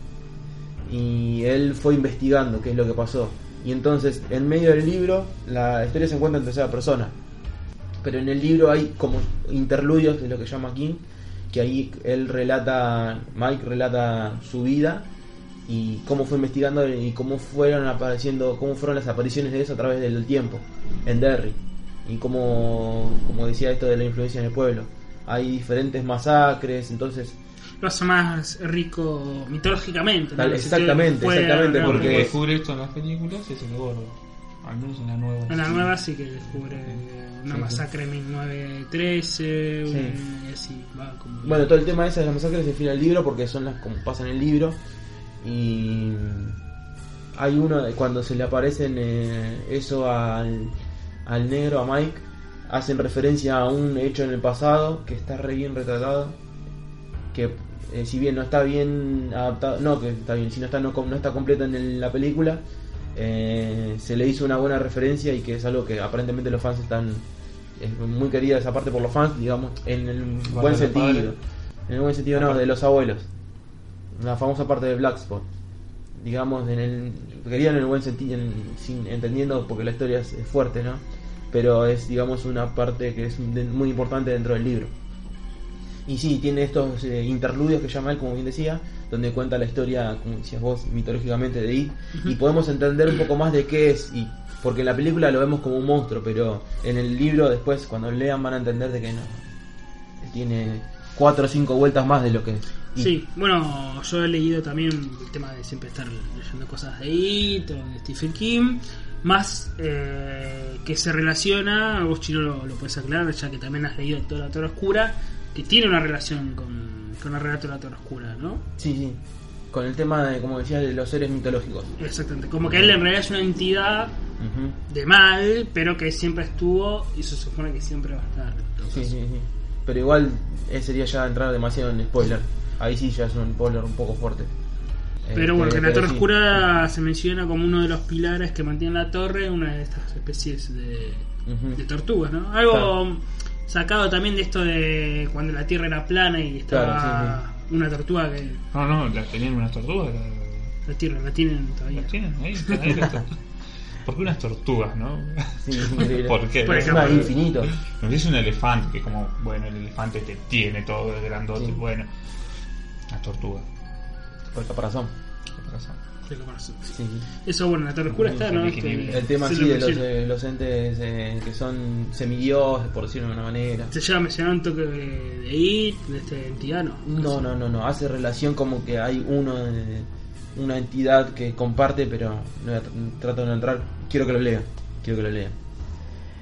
Y él fue investigando qué es lo que pasó. Y entonces, en medio del libro, la historia se encuentra en tercera persona. Pero en el libro hay como interludios de lo que llama King, que ahí él relata, Mike relata su vida y cómo fue investigando y cómo fueron apareciendo, cómo fueron las apariciones de eso a través del tiempo en Derry y cómo, como decía esto de la influencia en el pueblo. Hay diferentes masacres, entonces Lo hace más rico mitológicamente. ¿no? Tal- exactamente, exactamente, realmente- Porque descubre esto en las películas es el gordo. Al menos en la nueva. En la nueva sí que descubre una Sí, sí. masacre en 1913, Sí. un- y así va como... Bueno, todo el tema ese de las masacres se en el libro porque son las como pasan en el libro. Y hay uno de cuando se le aparecen eh, eso al, al negro, a Mike, hacen referencia a un hecho en el pasado que está re bien retratado. Que eh, si bien no está bien adaptado, no que está bien, si no está, no, no está completo en el- la película, eh, se le hizo una buena referencia y que es algo que aparentemente los fans están. Es muy querida esa parte por los fans, digamos, en el buen sentido. En el buen sentido, no, de los abuelos. La famosa parte de Black Spot. Digamos, en el, quería en el buen sentido, en- sin, entendiendo porque la historia es, es fuerte, ¿no? Pero es, digamos, una parte que es muy importante dentro del libro. Y sí, tiene estos eh, interludios que llama él, como bien decía, donde cuenta la historia, como decías vos, mitológicamente de It, y podemos entender un poco más de qué es It. Porque en la película lo vemos como un monstruo, pero en el libro después, cuando lean, van a entender de que no. Tiene cuatro o cinco vueltas más de lo que es. Sí, bueno, yo he leído también el tema de siempre estar leyendo cosas de It o de Stephen King, más eh, que se relaciona, vos chino lo, lo puedes aclarar, ya que también has leído toda la Torre Oscura, que tiene una relación con, con el relato de la Torre Oscura, ¿no? Sí, sí. Con el tema de, como decía, de los seres mitológicos. Exactamente, como que él en realidad es una entidad de mal, pero que siempre estuvo y se supone que siempre va a estar. Sí, sí, sí. Pero igual eh, sería ya entrar demasiado en spoiler. Ahí sí ya es un spoiler un poco fuerte. Eh, Pero bueno, que en la Torre. Oscura se menciona como uno de los pilares que mantiene la torre, una de estas especies de, tortugas, ¿no? Algo Claro. sacado también de esto de cuando la Tierra era plana y estaba Claro, Una tortuga que No, no, la tenían unas tortugas. La, la tienen, la tienen la todavía. tienen ahí, están ahí las tortugas. ¿Por qué unas tortugas, no? Sí. ¿Por qué? Por ejemplo. es infinito. Nos dice un elefante, que como, bueno, el elefante te tiene todo el grandote, Sí. bueno. Las tortugas. Por el caparazón. caparazón. Sí, sí. Eso, bueno, en la Torre Oscura está, ¿no? Es increíble. El tema sí de los, eh, los entes eh, que son semidioses, por decirlo de una manera. Se llama, mencionar un toque de, de IT, de este entidad, ¿no? No, no, no, no. Hace relación como que hay uno, de- una entidad que comparte, pero no trato de no entrar. Quiero que lo lean. Quiero que lo lean.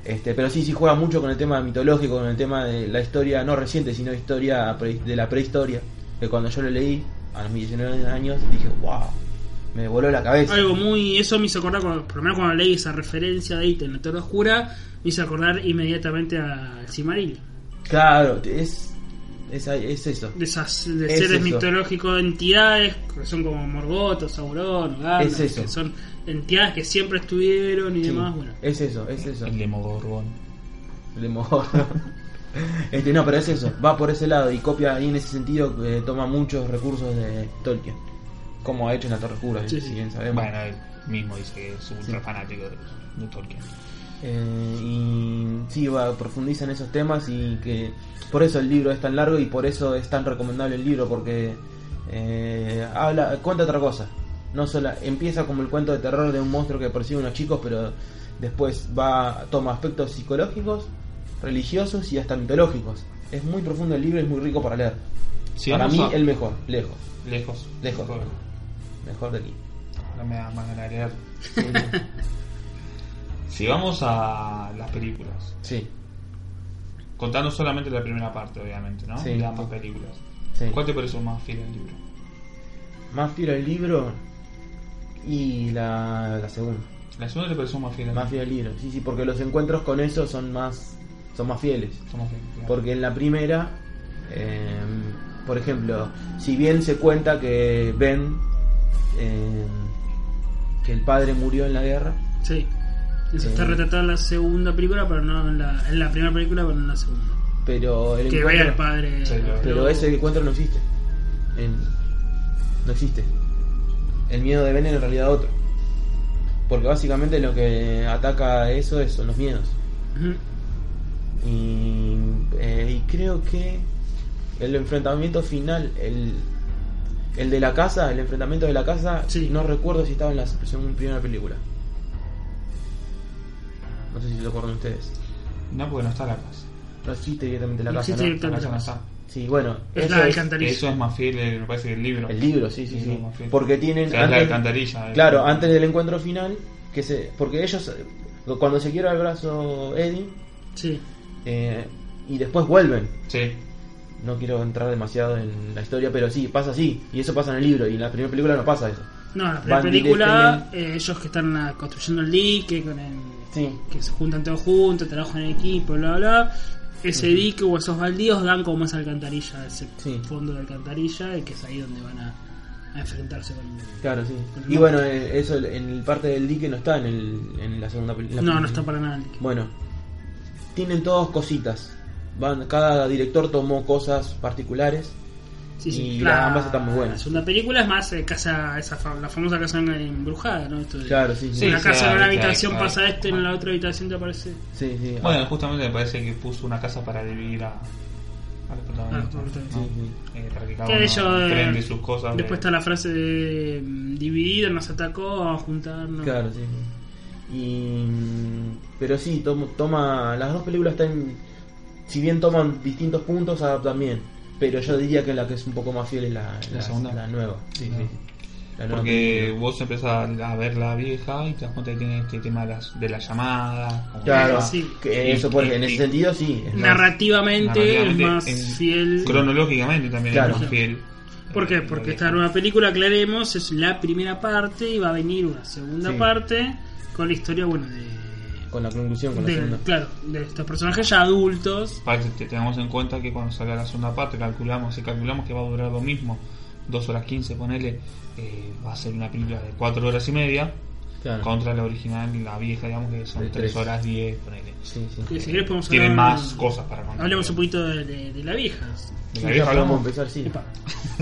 Este, pero sí, sí juega mucho con el tema mitológico, con el tema de la historia, no reciente, sino historia de la prehistoria. Que cuando yo lo leí, a mis 19 años, dije, wow, me voló la cabeza. Algo muy. Eso me hizo acordar, cuando- por lo menos cuando leí esa referencia de IT en la Torre Oscura, me hizo acordar inmediatamente al Cimarillo. Claro, es, es, es eso. De esas de Es seres eso. mitológicos, entidades que son como Morgoth, Sauron, Gandalf, Es eso. que son entidades que siempre estuvieron y Sí, demás. Bueno, Es eso, es eso. El Demogorgon. Le mojó. este, no, pero es eso, va por ese lado y copia ahí en ese sentido, eh, toma muchos recursos de Tolkien, como ha hecho en la Torre Oscura, Sí, si bien sabemos. Bueno, él mismo dice que es ultra Sí. fanático de, de Tolkien. Eh, y sí, va, profundiza en esos temas y que por eso el libro es tan largo y por eso es tan recomendable el libro, porque eh, habla, cuenta otra cosa. No solo empieza como el cuento de terror de un monstruo que persigue a unos chicos, pero después va toma aspectos psicológicos, religiosos y hasta mitológicos. Es muy profundo el libro y es muy rico para leer. Para mí a- el mejor, lejos, Lejos. Lejos. Bueno, mejor de aquí. Ahora me da más ganas de leer. Si vamos a las películas, Sí, contando solamente la primera parte, obviamente, ¿no? Sí. De ambas películas. sí. ¿Cuál te pareció más fiel al libro? Más fiel al libro y la, la segunda. La segunda te pareció más fiel al Más fiel al libro, sí, sí, porque los encuentros con eso son más son más fieles. Son más fieles, claro. Porque en la primera, eh, por ejemplo, si bien se cuenta que Ben, eh, que el padre murió en la guerra, sí. Eso Eh. está retratado en la segunda película, pero no en la, en la primera película, pero no en la segunda. pero el Que vaya el padre. Sí, pero ese encuentro no existe. En- no existe. El miedo de Ben es en realidad otro. Porque básicamente lo que ataca eso es- son los miedos. Ujú. Y, eh, y creo que el enfrentamiento final, el, el de la casa, el enfrentamiento de la casa, Sí. no recuerdo si estaba en la segunda- primera película. No sé si lo acuerdan ustedes. No, porque no está la casa. No existe directamente la No casa, existe ¿no? La directamente. casa la. Sí, bueno, Es eso la es alcantarilla. Eso es más fiel, me parece, que el libro. el libro, sí, sí, sí. Porque tienen... O sea, es la antes- alcantarilla. Claro, antes del encuentro final, que se porque ellos, cuando se quiebra el brazo Eddie, Sí. Eh, y después vuelven, Sí. No quiero entrar demasiado en la historia, pero sí, pasa así. Y eso pasa en el libro. Y en la primera película no pasa eso. No, en la primera película, eh, ellos que están ah, construyendo el dique, con el, Sí. que se juntan todos juntos, trabajan en equipo, bla, bla. Ese dique o esos baldíos dan como esa alcantarilla, ese Sí. fondo de alcantarilla, y que es ahí donde van a, a enfrentarse con. Claro, sí. Con Y bueno, eh, eso en el parte del dique no está en, el, en la segunda película. No, no está para nada el dique. Bueno, tienen todos cositas. Van, cada director tomó cosas particulares. Sí, sí. y las ambas están muy buenas. La segunda película es más eh, casa, esa fa- la famosa casa embrujada, ¿no? Esto de- Claro, sí, sí. Una sí, casa, en una claro, habitación claro. pasa esto, y en la otra habitación te aparece. Sí, sí. Bueno, justamente me parece que puso una casa para dividir a, a los protagonistas. Ah. ¿no? Sí, sí. Eh, para que cada uno ellos, eh, prende sus cosas. Después está la frase de mm, dividido, nos atacó, vamos a juntarnos. Claro, sí. sí. Y, mm, pero sí, tom- toma. Las dos películas están. Si bien toman distintos puntos, adaptan bien. Pero yo diría que la que es un poco más fiel es la, ¿La segunda? la nueva. Sí, sí, sí. La nueva Porque película. vos empezás a ver la vieja y te das cuenta que tiene este tema de las, de las llamadas. Claro, Sí. que eso por, en ese sentido sí. es Narrativamente, Narrativamente, es más en- fiel. Cronológicamente también Claro. es más fiel. ¿Por qué? Eh, Porque la esta nueva película, aclaremos, es la primera parte y va a venir una segunda Sí. parte con la historia, bueno, de. Con la conclusión, con la segunda. claro, de estos personajes ya adultos. Para que te- tengamos en cuenta que cuando salga la segunda parte, calculamos, si calculamos que va a durar lo mismo, 2 horas 15, ponele, eh, va a ser una película de 4 horas y media. Claro. Contra la original, la vieja, digamos que son De 3 tres. horas 10, ponele. Sí, sí. Si querés podemos Tienen más cosas para contar. Hablemos un poquito de, de- de la vieja. Ya podemos empezar, sí.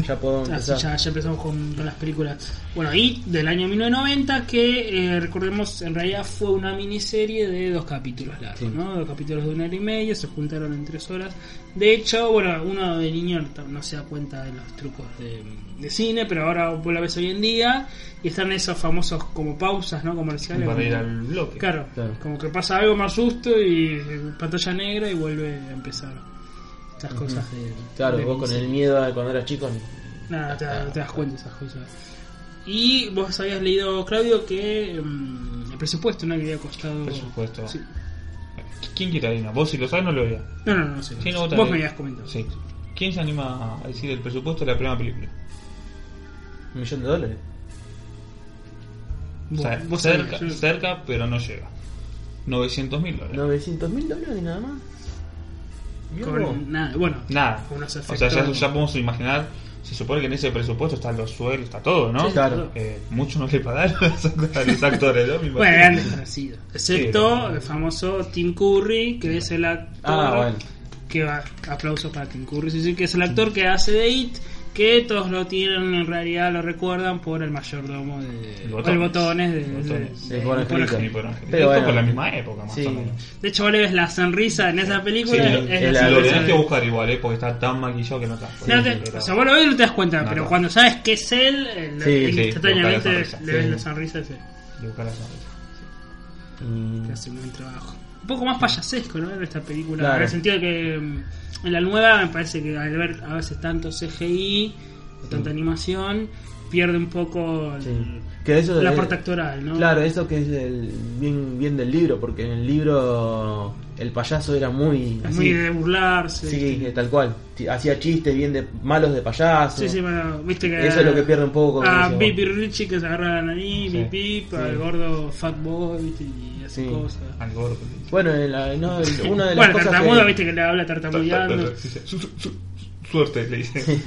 Ya podemos empezar. ya, ya empezamos con, con las películas. Bueno, y del año 1990, que eh, recordemos, en realidad fue una miniserie de dos capítulos largos, Sí. ¿no? Dos capítulos de una hora y media, se juntaron en tres horas. De hecho, bueno, uno de niño no se da cuenta de los trucos de, de cine, pero ahora vos la ves hoy en día y están esos famosos como pausas, ¿no? Comerciales. Para ir como- al bloque. Claro, Claro. como que pasa algo más susto y eh, pantalla negra y vuelve a empezar las cosas de. Claro, de vos con el miedo de cuando eras chico. Nada, te, te das cuenta de esas cosas. Y vos habías leído, Claudio, que mm, el presupuesto no le había costado. Presupuesto. Sí. ¿Quién quiere adivinar? Vos si lo sabes no lo veas. No, no, no, no sé. Sí, no, vos vos me habías comentado. Sí. ¿Quién se anima a decir el presupuesto de la primera película? Un millón de dólares. Vos, vos cerca, sabés, yo- cerca, pero no llega. 900 mil dólares. 900 mil dólares nada más. Con nada, bueno, Nada. con unos O sea, ya, ya podemos imaginar. Se supone que en ese presupuesto están los sueldos, está todo, ¿no? Sí, Claro. Eh, mucho no le pagaron a los act- a los actores, ¿no? Bueno, eran desconocidos. Excepto Sí. el famoso Tim Curry, que es el actor. Ah, bueno. que va, aplausos para Tim Curry, sí, sí, que es el actor que hace de It, que todos lo tienen, en realidad lo recuerdan por el mayordomo de El Botones. el botones de, El Botones. de- Sí, de- de-. Sí. Pero Esto bueno. por la misma época, más Sí. o menos. De hecho, vos le ves la sonrisa en esa Sí, película, lo, es la el- lo sonrisa tenés que buscar igual, ¿eh? Porque está tan maquillado que no te das cuenta. No te- o sea, vos lo ves y no te das cuenta, No, pero no. cuando sabes que es él, el- Sí, el- sí, instantáneamente le ves Sí. la sonrisa de buscar la sonrisa. Y- que hace un buen trabajo. Un poco más payasesco, ¿no? En esta película, Claro. en el sentido de que mm, en la nueva me parece que al ver a veces tanto CGI, o tanta animación, pierde un poco el- Sí. Que eso la es- parte actoral, ¿no? Claro, eso que es el, bien, bien del libro, porque en el libro el payaso era muy. Es así. muy de burlarse. Sí, que tal cual. Hacía chistes bien de malos de payaso. Sí, sí, bueno, viste que. Eso es lo que pierde un poco. A decís Bip y vos. Richie que se agarra la nariz, Sí. Bip, al Sí. gordo Fatboy, viste, y hace Sí. cosas. Al gordo. Bueno, en la- no, el- una de las Bueno, cosas. tartamudo, que- viste que le habla tartamudeando. Sí, sí. Su- su- su- Suerte, le dice.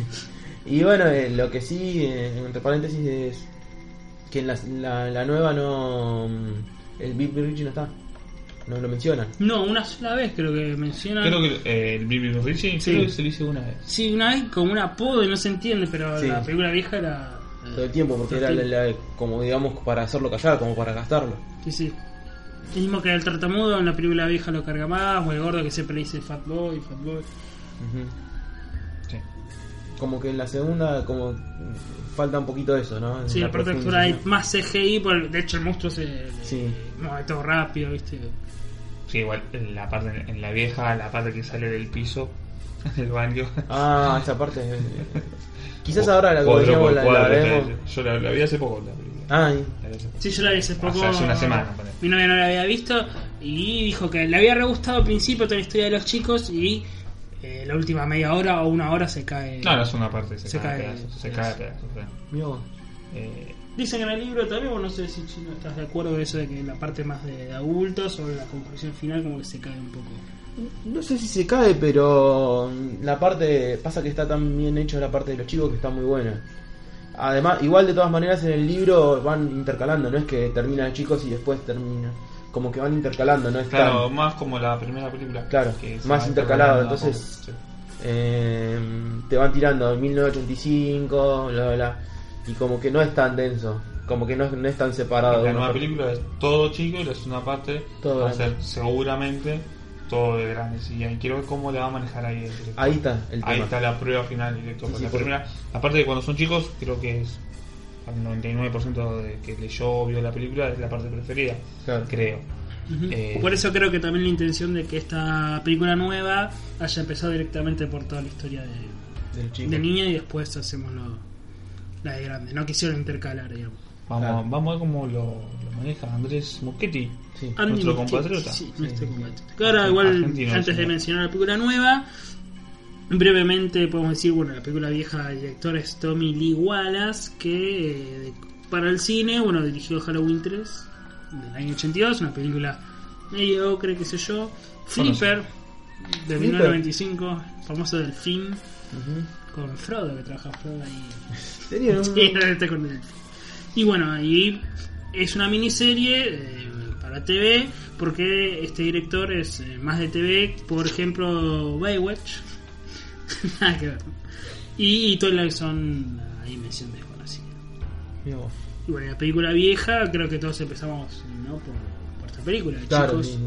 Y bueno, eh, lo que sí, eh, entre paréntesis, es que en la, la, la nueva no. mm, El Big Richie no está. No lo mencionan. No, una sola vez creo que mencionan. Creo que eh, el Bibi Richie Sí. creo que se lo hice una vez. Sí, una vez como un apodo y no se entiende, pero Sí. la película vieja era. Todo el tiempo, porque era la- la- como digamos para hacerlo callar, como para gastarlo. Sí, sí. El mismo que el tartamudo en la película vieja lo carga más, o el gordo que siempre le dice Fatboy, Fatboy. Ujú. Sí. Como que en la segunda, como falta un poquito eso, ¿no? Sí, La la parte actual hay más CGI, por, de hecho el monstruo se Sí. mueve todo rápido, ¿viste? Sí, igual en la parte en la vieja, la parte que sale del piso del baño. Ah, esa parte. eh, Quizás ahora la la, la vemos. Yo la, la vi hace poco la. Ay. Sí, yo la vi hace poco. Hace una semana. Mi novia no la había visto y dijo que le había re gustado al principio toda la historia de los chicos y eh, la última media hora o una hora se cae. No, la segunda parte se, Se cae, cae- a pedazos. Se cae a pedazos. eh, Dicen en el libro también, o no sé si Chino estás de acuerdo con eso de que la parte más de, de adultos o la conclusión final como que se cae un poco. No sé si se cae, pero mm, la parte. Pasa que está tan bien hecho la parte de los chicos que está muy buena. Además, igual de todas maneras en el libro van intercalando, no es que termina de chicos y después termina. Como que van intercalando, no es claro, tan- más como la primera película. Claro, que más intercalado, poco, entonces- sí. Eh, te van tirando 1985, bla, bla, bla, y como que no es tan denso, como que no, no es tan separado. La una nueva parte. película es todo chico y la segunda parte Todo va a ser grande. seguramente todo de grandes. Y ahí quiero ver cómo le va a manejar ahí el director. Ahí está el tema. Ahí está la prueba final del director. Sí, porque sí, la primera, aparte de cuando son chicos, creo que es al 99% de que leyó o vio la película es la parte preferida, Claro. creo. Eh, Por eso creo que también la intención de que esta película nueva haya empezado directamente por toda la historia de, Del chico. de niña y después hacemos lo- la de grande. No quisieron intercalar, digamos. Vamos, Claro. vamos a ver cómo lo, lo maneja Andrés Muschetti. Sí. Nuestro compatriota. Sí, Sí. nuestro compatriota. Que ahora, igual, Argentino, antes sí. de mencionar la película nueva, brevemente podemos decir, bueno, la película vieja del director es Tommy Lee Wallace, que eh, para el cine, bueno, dirigió Halloween 3 del año 82, una película mediocre, qué sé yo. Flipper, de Flipper. 1995, famoso del film, con Frodo, que trabaja Frodo ahí. Sería un- Sí, está con el- Y bueno, y es una miniserie eh, para TV, porque este director es eh, más de TV, por ejemplo, Baywatch. Nada que ver. Y, y Twilight son la dimensión desconocida. Vos. Y bueno, la película vieja, creo que todos empezamos ¿no? por, por esta película. Claro, chicos.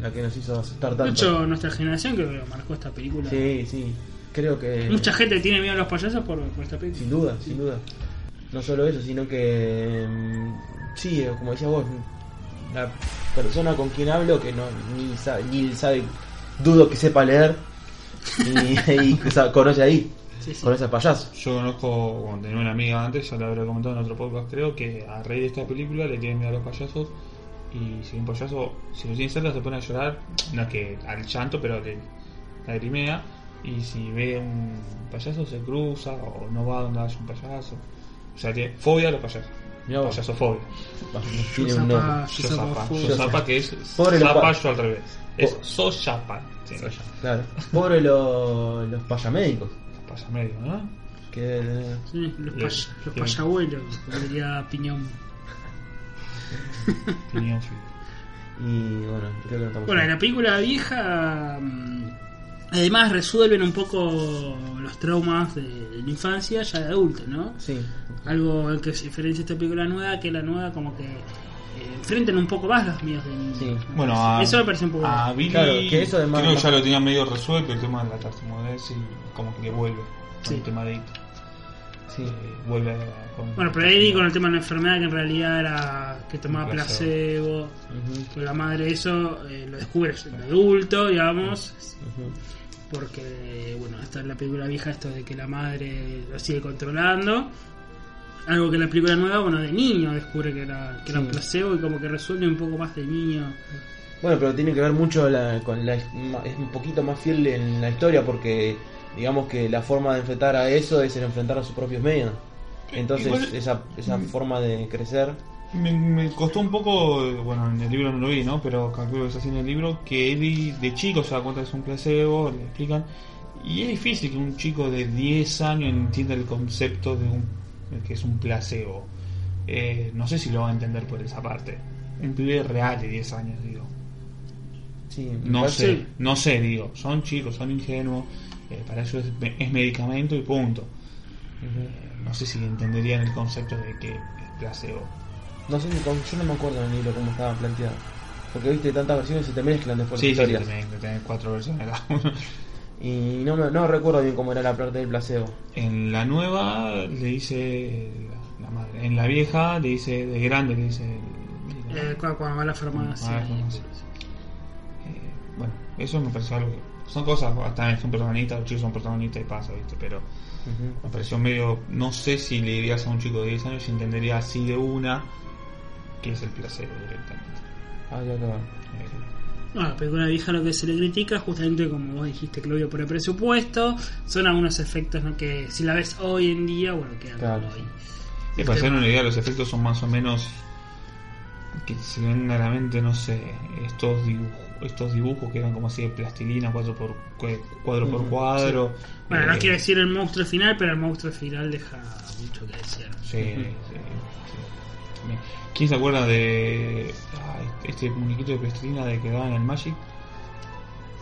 La que nos hizo asustar De tanto. hecho, nuestra generación creo que marcó esta película. Sí, sí. Creo que. Mucha gente tiene miedo a los payasos por, por esta película. Sin duda, sin duda. No solo eso, sino que. mm, Sí, eh, como decías vos, la persona con quien hablo que no ni sabe, ni sabe dudo que sepa leer y, y que conoce ahí, Sí, sí. conoce al payaso. Yo conozco, bueno, tenía una amiga antes, ya lo habré comentado en otro podcast creo, que a raíz de esta película le tienen miedo a los payasos y si un payaso, si lo tiene cerca se pone a llorar, no es que al llanto, pero le lagrimea y si ve un payaso se cruza o no va donde haya un payaso. O sea, tiene fobia a los payasos. Payasofobia. Bah, Tiene un nombre. Zapa- Yo zapa, Zapa- yo zapa que es los zapallo al revés. Es sochapa. Sí, Claro. Pobre lo- los payamédicos. pasa medio, ¿no? Que. Sí, los, pay- los payabuelos, diría Piñón. Opinión firme. Y bueno, creo que no. Bueno, en la película vieja, además resuelven un poco los traumas de, de la infancia ya de adulto, ¿no? Sí. Algo en que se diferencia esta película nueva, que la nueva como que eh, enfrentan un poco más los miedos de. Sí. Bueno, a, Eso me parece un poco... a Billy Claro, que eso además- creo que ya lo tenía medio resuelto el tema de la tartamudez y como que le vuelve con Sí. el tema de Sí. eh, vuelve a- con Bueno, pero ahí con el tema de la enfermedad que en realidad era que tomaba Placebo. placebo, la madre eso eh, lo descubre de adulto, digamos. Porque bueno está en la película vieja esto de que la madre lo sigue controlando algo que en la película nueva bueno de niño descubre que era que era un placebo y como que resuelve un poco más de niño Bueno, pero tiene que ver mucho la- con la. Es un poquito más fiel en la historia porque. Digamos que la forma de enfrentar a eso es el enfrentar a sus propios medios. Entonces, Igual- esa, esa forma de crecer. Me, me costó un poco, bueno, en el libro no lo vi, ¿no? Pero calculo que es así en el libro, que Eddie de chico se da cuenta que es un placebo, le explican. Y es difícil que un chico de 10 años entienda el concepto de un que es un placebo. Eh, no sé si lo va a entender por esa parte. Un pibe real de 10 años, digo. Sí, No parece- sé, no sé, digo. Son chicos, son ingenuos. eh, para ellos es, es medicamento y punto. Eh, no sé si entenderían el concepto de que es placebo. No sé, si con- yo no me acuerdo en el libro cómo estaba planteado. Porque viste tantas versiones y se te mezclan después Sí, sí, historias. tenés, tenés cuatro versiones cada uno. Y no, me, no recuerdo bien cómo era la parte del placebo. En la nueva le dice la, madre. En la vieja le dice, de grande le dice. eh, cuando, cuando va a la farmacia Ah. Eh, bueno, eso me pareció algo que. Son cosas, también son protagonistas, los chicos son protagonistas y pasa, ¿viste? Pero Ujú. me pareció medio. No sé si le dirías a un chico de 10 años y entendería así de una que es el placebo directamente. Ah, ya. Eh, Bueno, la película vieja lo que se le critica, justamente como vos dijiste, Claudio, por el presupuesto, son algunos efectos ¿no? que si la ves hoy en día, bueno, quedan Claro, ahí. Y para hacer tema- una idea, los efectos son más o menos que se me vengan a la mente, no sé, estos dibujos, estos dibujos que eran como así de plastilina, cuadro por cu- cuadro por cuadro. Bueno, no Eh, quiero decir el monstruo final, pero el monstruo final deja mucho que decir. Sí, sí, sí. ¿Quién se acuerda de este muñequito de plastilina de que daba en el Magic?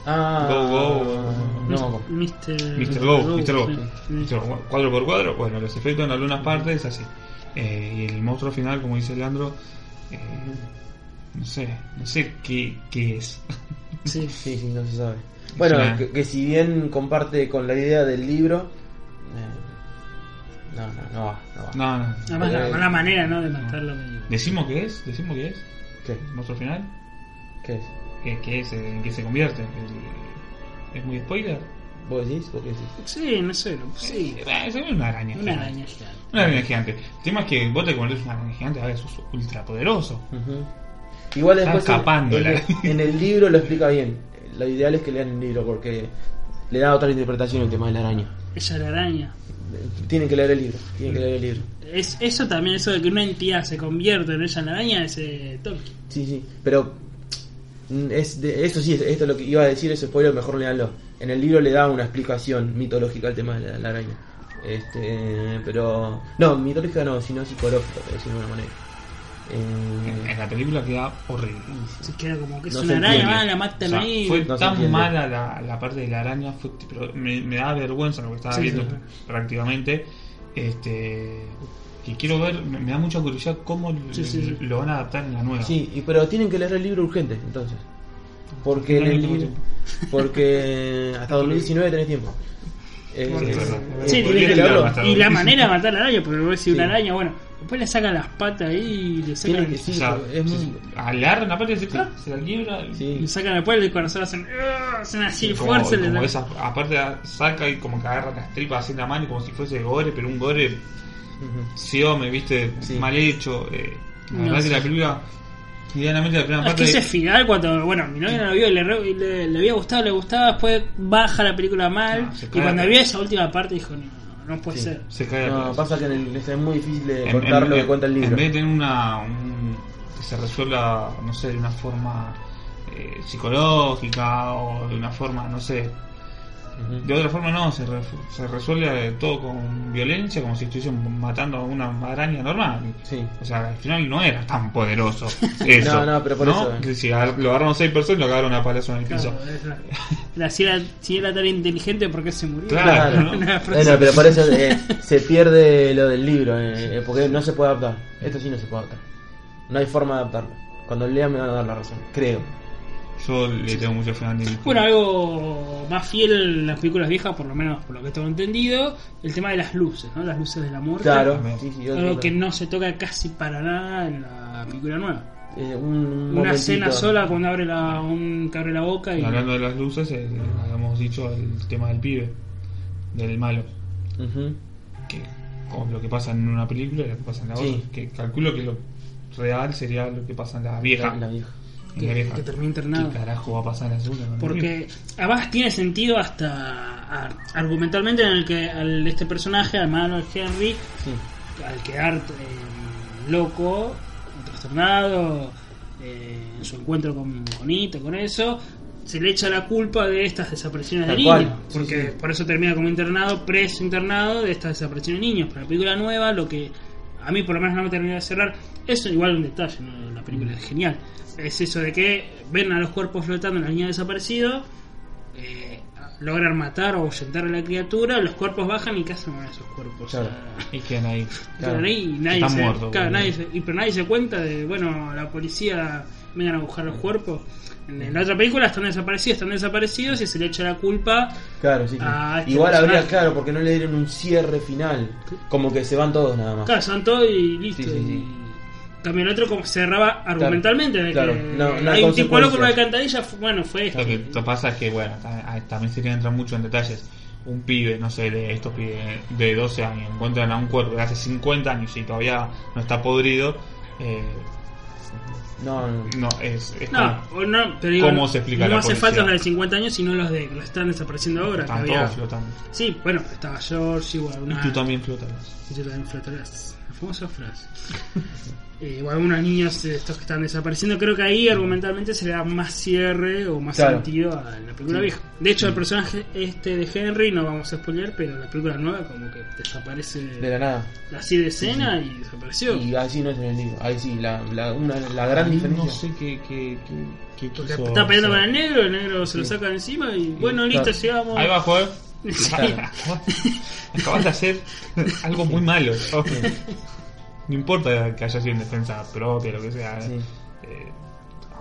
Ah, Go, go. No, Mr. Mr. Go, Mr. Go. Mr. Go, Cuadro por cuadro, bueno, los efectos en algunas partes así. Eh, y el monstruo final, como dice Leandro, eh, no sé, no sé qué, qué es. Sí. sí, sí, no se sabe. Bueno, que si bien comparte con la idea del libro, eh, no, no, no va, no va. No, no. Además, la, Eh, la manera ¿no? de matarlo. medio- ¿Decimos qué es? ¿Decimos qué es? ¿Qué? ¿El monstruo final? ¿Qué es? ¿Qué, qué es? ¿En qué se convierte? El- ¿Es muy spoiler? ¿Vos decís? ¿Vos qué decís? Sí, no sé, lo- sí. Eh, es una araña. Una gigante. araña gigante. Una araña gigante. El tema es que vos te convertís una araña gigante, a ver, sos ultra poderoso. Ujú. Igual Está después en- escapando en, el, en el libro lo explica bien. Lo ideal es que lean el libro porque le da otra interpretación el tema de la araña. Ella la araña. Tienen que leer el libro, tienen que leer el libro. Es, eso también, eso de que una entidad se convierte en ella en la araña, es eh, Tolkien. Sí, sí, pero mm, es de, eso sí, esto es lo que iba a decir, ese spoiler, mejor leanlo. En el libro le da una explicación mitológica al tema de la, la araña. Este, pero no, mitológica no, sino psicológica, por decirlo de alguna manera. En, Eh, en la película queda horrible. Se queda como que es No una araña, ah, la O matan sea, ahí. fue No tan mala la, la parte de la araña, fue, pero me, me da vergüenza lo que estaba Sí, viendo sí, sí. prácticamente. Este, que quiero ver, me, me da mucha curiosidad cómo Sí, sí, sí. lo van a adaptar en la nueva. sí, y- pero tienen que leer el libro urgente, entonces. Porque en No, el no tengo libro- porque hasta 2019 tenés tiempo. Eh, Sí, Sí, tiene que Y la manera de matar a la araña, porque vos decís una Sí. araña, bueno, después le sacan las patas ahí y le sacan, que- sí, O sea, es se- muy- la parte de ese se la quiebra. sí. le sacan después el corazón, hacen, "Ah", hacen así como, fuerza. le como dan- esa, aparte saca y como que agarra las tripas así en la mano como si fuese gore, pero un gore sí me viste Sí. mal hecho. Eh, la No verdad que la película, idealmente la primera Es que parte ese final, cuando, bueno, mi novia no lo vio y le, le, le había gustado, le gustaba, después baja la película mal. No, se y cuando vio esa última parte dijo, no, no puede Sí. ser. se cae No, pasa que en el, es muy difícil de En- contar en- lo que en- cuenta el libro. En vez de tener una. un- que se resuelva, no sé, de una forma eh, psicológica o de una forma, no sé. De otra forma, no, se, re- se resuelve todo con violencia, como si estuviesen matando a una araña normal. Sí. O sea, al final no era tan poderoso. Eso, No, no, pero por eso, eh. Si lo agarraron seis personas y lo agarraron a palazo en el piso. Claro, la- si, era, si era tan inteligente, ¿por qué se murió? Claro, Claro. ¿no? Bueno, pero por eso eh, se pierde lo del libro, eh, eh, porque no se puede adaptar. Esto sí no se puede adaptar. No hay forma de adaptarlo. Cuando lean me van a dar la razón, creo. Yo le tengo mucho fe a Andy. Bueno, algo más fiel en las películas viejas, por lo menos por lo que tengo entendido, el tema de las luces, ¿no? Las luces de la muerte. Claro, sí, sí, Algo que no se toca casi para nada en la película nueva. eh, un Una escena sola cuando abre la, un, que abre la boca y... Hablando de las luces, eh, habíamos dicho el tema del pibe, del malo. Que con lo que pasa en una película y lo que pasa en la Sí. otra. Que calculo que lo real sería lo que pasa en la vieja. La, la vieja. Que, que termina internado. ¿Qué carajo va a pasar Porque además tiene sentido hasta argumentalmente en el que al, este personaje, al malo de Henry, Sí. al quedar eh, loco, trastornado, eh, en su encuentro con, con Ito, con eso, se le echa la culpa de estas desapariciones de niños. cual, sí, porque sí. por eso termina como internado, preso internado de estas desapariciones de niños. Pero la película nueva, lo que a mí por lo menos no me termina de cerrar, eso igual un detalle, ¿no? la película es genial. Es eso de que ven a los cuerpos flotando en la niña desaparecido. Eh, logran matar o ahuyentar a la criatura, los cuerpos bajan y ¿qué hacen con esos cuerpos? Claro. O sea, Y quedan ahí. Claro. Quedan ahí y nadie se, claro, nadie se- y, pero nadie se cuenta de, bueno, la policía vengan a buscar los cuerpos. En, la otra película están desaparecidos, están desaparecidos y se le echa la culpa. Claro, sí, sí. Ah, este Igual habría, claro, porque no le dieron un cierre final. Como que se van todos nada más. Claro, son todos y listo. Sí, sí, sí. El otro como cerraba argumentalmente de claro. que No- no hay hay un tipo loco con una alcantarilla, bueno, fue esto. Lo que lo pasa es que, bueno, también se entrar mucho en detalles. Un pibe, no sé, de estos pibes de 12 años, encuentran a un cuerpo de hace 50 años y todavía no está podrido. Eh, No, no. no, es. es No, o no, pero digo, ¿Cómo se explica no la hace falta los de 50 años, sino los de que los están desapareciendo ahora. que están había- todos flotando. Sí, bueno, estaba George, igual una... Y tú también flotarás. Y yo también flotarás. Famosa frase. Eh, o algunos niños de estos que están desapareciendo, creo que ahí argumentalmente se le da más cierre o más Claro. sentido a la película Sí. vieja. De hecho, el personaje este de Henry, no vamos a spoiler, pero la película nueva como que desaparece De la nada. así de escena y desapareció. Y así no es en el libro. Ahí sí, la, la, una, la gran diferencia. No sé qué, qué, qué, qué Porque quiso está peleando con hacer. el negro, el negro se lo saca de encima y bueno, listo, llegamos. Ahí va, joder. Acabas de hacer algo muy malo. ¿no? No importa que haya sido en defensa propia, lo que sea. Sí. eh,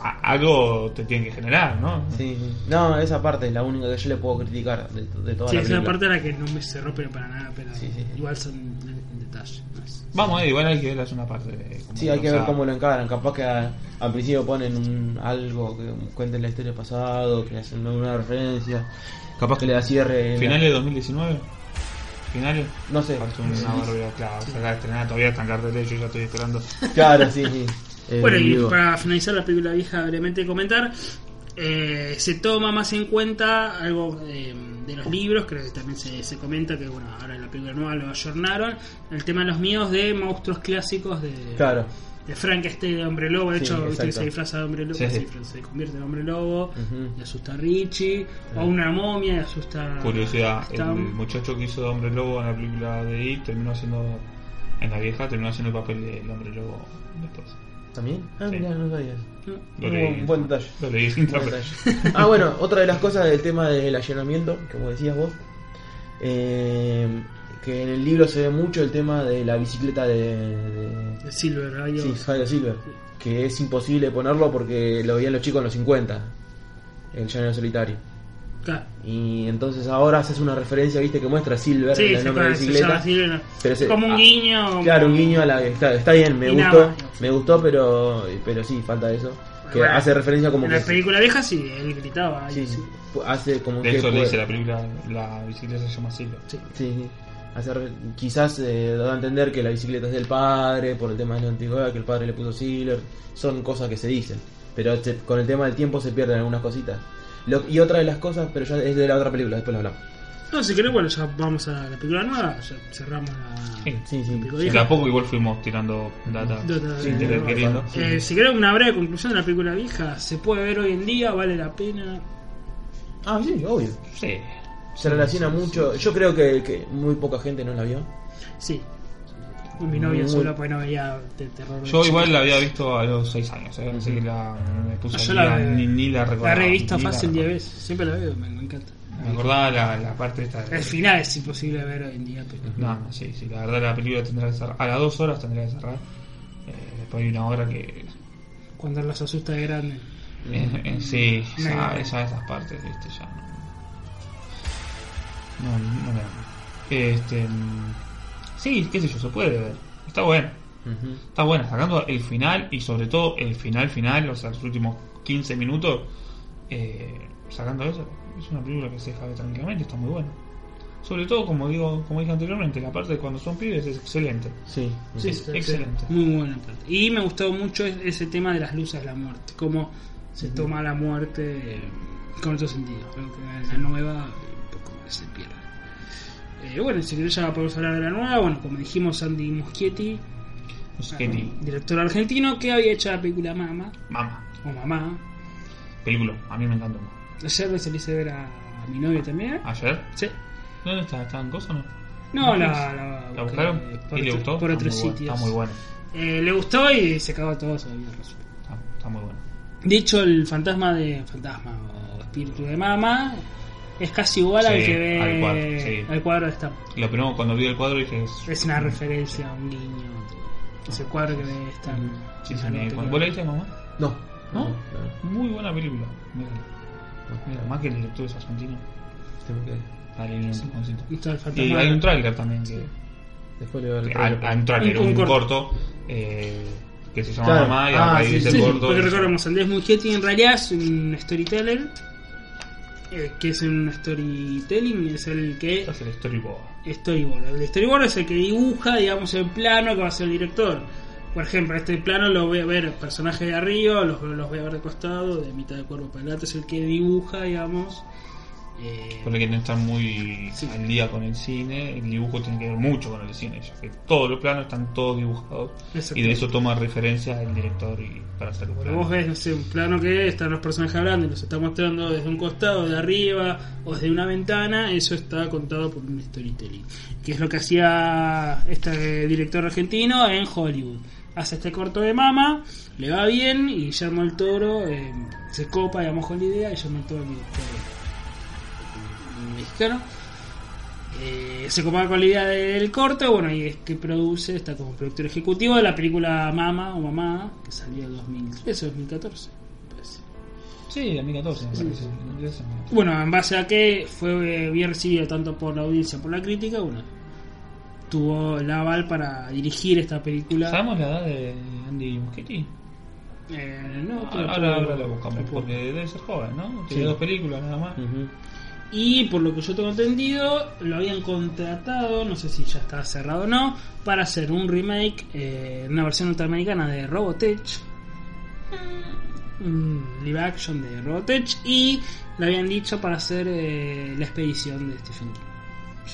algo te tiene que generar, ¿no? Sí, sí. No, esa parte es la única que yo le puedo criticar de, de toda Sí, la esa película. parte era que no me cerró, pero para nada, pero Sí, sí. igual son en detalle. Es- Vamos, eh, igual hay que ver la segunda parte. de cómo Sí, hay o que sea, ver cómo lo encaran. Capaz que a- al principio ponen un, algo que cuenten la historia del pasado, que hacen una referencia. Capaz que le da cierre. en la- ¿Finales de 2019? ¿Finales? No sé. Una claro. Se acaba de estrenar, todavía están carteles, yo ya estoy esperando. Claro, sí, sí. Eh, Bueno, y para finalizar la película vieja, brevemente comentar, eh, se toma más en cuenta algo eh, de los libros, creo que también se, se comenta que, bueno, ahora en la película nueva lo ayornaron, el tema de los miedos de monstruos clásicos de, Claro. de Frankenstein de Hombre Lobo, de Sí, hecho, viste que se disfraza de Hombre Lobo, Sí, se, sí. se convierte en Hombre Lobo, y asusta a Richie, o a una momia y asusta Curiosidad, a el muchacho que hizo de Hombre Lobo en la película de It terminó haciendo, en la vieja, terminó haciendo el papel del Hombre Lobo después. ¿También? Ah, Sí. mirá, no sabía. ¿no? Lo Un leí. buen, detalle. Lo leí sin Buen saber. detalle. Ah, bueno, otra de las cosas del tema del allanamiento, como decías vos, eh, que en el libro se ve mucho el tema de la bicicleta de, de- De Silver, sí, Silver, que es imposible ponerlo porque lo veían los chicos en los 50, el llanero solitario. Claro. Y entonces ahora haces una referencia, viste, que muestra Silver Sí, en el se, nombre de bicicleta. Pero como un ah, guiño. Claro, un guiño a la está, está bien, me nada gustó, me gustó, pero pero sí, falta eso. Que Bueno, hace referencia como En que la película vieja sí, él gritaba. sí, sí. sí, hace como De que hecho le puede- dice la película, la bicicleta se llama Silver. Sí. Sí, sí. Hace re- quizás eh, da a entender que la bicicleta es del padre, por el tema de la antigüedad, que el padre le puso Silver. Son cosas que se dicen. Pero con el tema del tiempo se pierden algunas cositas. Lo- y otra de las cosas, pero ya es de la otra película, después lo hablamos. No, si querés, bueno, ya vamos a la película nueva, ya cerramos la. Sí. Sí, sí. la vieja. poco igual fuimos tirando data Data sin de- queriendo. Sí. Eh, si querés una breve conclusión de la película vieja, se puede ver hoy en día, vale la pena. Ah, sí, obvio. Sí. Se relaciona mucho. Yo creo que, que muy poca gente no la vio. Sí. Mi novia Muy- sola pues no veía de terror. Yo igual la había visto a los 6 años, ¿eh? así que la, me puse Yo al la- ni, ni la La recordaba. he revisto ni la fácil 10 recordaba. veces, siempre la veo, me, me encanta. Me acordaba la, la parte esta. de- El final es imposible de ver hoy en día, pero. No, no, sí, sí, la verdad la película tendrá que cerrar. A las 2 horas tendría que cerrar. Eh, después hay una hora que. Cuando los asusta de grande. eh, eh, sí, No, ya, no. ya esas partes, viste, ya no. No, no da. Este. Sí, qué sé yo, se puede ver. Está bueno. Está buena, sacando el final y sobre todo el final final, o sea, los últimos 15 minutos, eh, sacando eso, es una película que se deja ver tranquilamente, está muy buena. Sobre todo, como digo, como dije anteriormente, la parte de cuando son pibes es excelente. Sí. Sí, Sí, sí, excelente. Muy buena parte. Y me gustó mucho es- ese tema de las luces de la muerte. Cómo se toma la muerte eh, con otro sentido. La nueva un poco se pierde. Eh, bueno, si querés ya podemos hablar de la nueva. Bueno, como dijimos, Andy Muschietti, qué ni. director argentino, que había hecho la película Mama, Mamá, o Mamá. película, a mí me encantó. Ayer le salí a ver a, a mi novia también. ¿Ayer? Sí. ¿Dónde está? ¿Está en cosa o no? No, la, Netflix? la, ¿La buscaron? Por, ¿Y le gustó? por otros sitios. Está muy bueno. Eh, le gustó y se cagó todo eso. Está, está muy bueno. De hecho, el fantasma de. Fantasma o espíritu de Mama es casi igual al Sí, que ve al cuadro, sí. al cuadro de esta. Lo primero cuando vi el cuadro dije es. Es una referencia a un guiño. Es el cuadro que ve esta. Sí, sí, ¿Vos la viste, mamá? No. ¿No? no. Muy buena película. Mírala. Mira, más que el director es argentino. Tengo que. El Y hay un tráiler también que. Después le voy a ver el que- Hay, trailer. hay un tráiler, Un- un, un corto, eh, que se llama Claro. Mamá y Ah, a raíz sí, de ese Sí, sí, corto. porque recordemos, Andrés Muschietti en realidad es un storyteller. Eh, que es un storytelling, es el que es el storyboard. storyboard. El storyboard es el que dibuja, digamos, el plano que va a ser el director. Por ejemplo, este plano lo voy a ver personajes de arriba, los, los voy a ver de costado, de mitad del cuerpo para adelante, es el que dibuja, digamos. Eh, Por el que no están muy Sí. al día con el cine, el dibujo tiene que ver mucho con el cine, ya que todos los planos están todos dibujados y de eso toma referencia el director y para hacer los Porque planos. vos ves, no sé, un plano que están los personajes hablando y los está mostrando desde un costado, de arriba o desde una ventana, eso está contado por un storytelling. Que es lo que hacía este director argentino en Hollywood. Hace este corto de mama, le va bien y Guillermo el Toro eh, se copa, digamos, con la idea. Guillermo el Toro, eh, mexicano, eh, se copa con la idea del corto, bueno, y es que produce, está como productor ejecutivo de la película Mama o Mamá, que salió en 2013 o 2014. parece. Sí, 2014 me Sí. parece. en inglés, en- Bueno, en base a que fue bien recibido tanto por la audiencia como por la crítica, bueno, tuvo el aval para dirigir esta película. ¿Sabemos la edad de Andy Muschietti? Eh, no, pero- Ahora, ahora, la buscamos, porque debe ser joven, ¿no? Tiene Sí. dos películas nada más. Y por lo que yo tengo entendido, lo habían contratado, no sé si ya está cerrado o no, para hacer un remake, eh, una versión norteamericana de Robotech. Un live action de Robotech. Y le habían dicho para hacer eh, la expedición de Stephen King.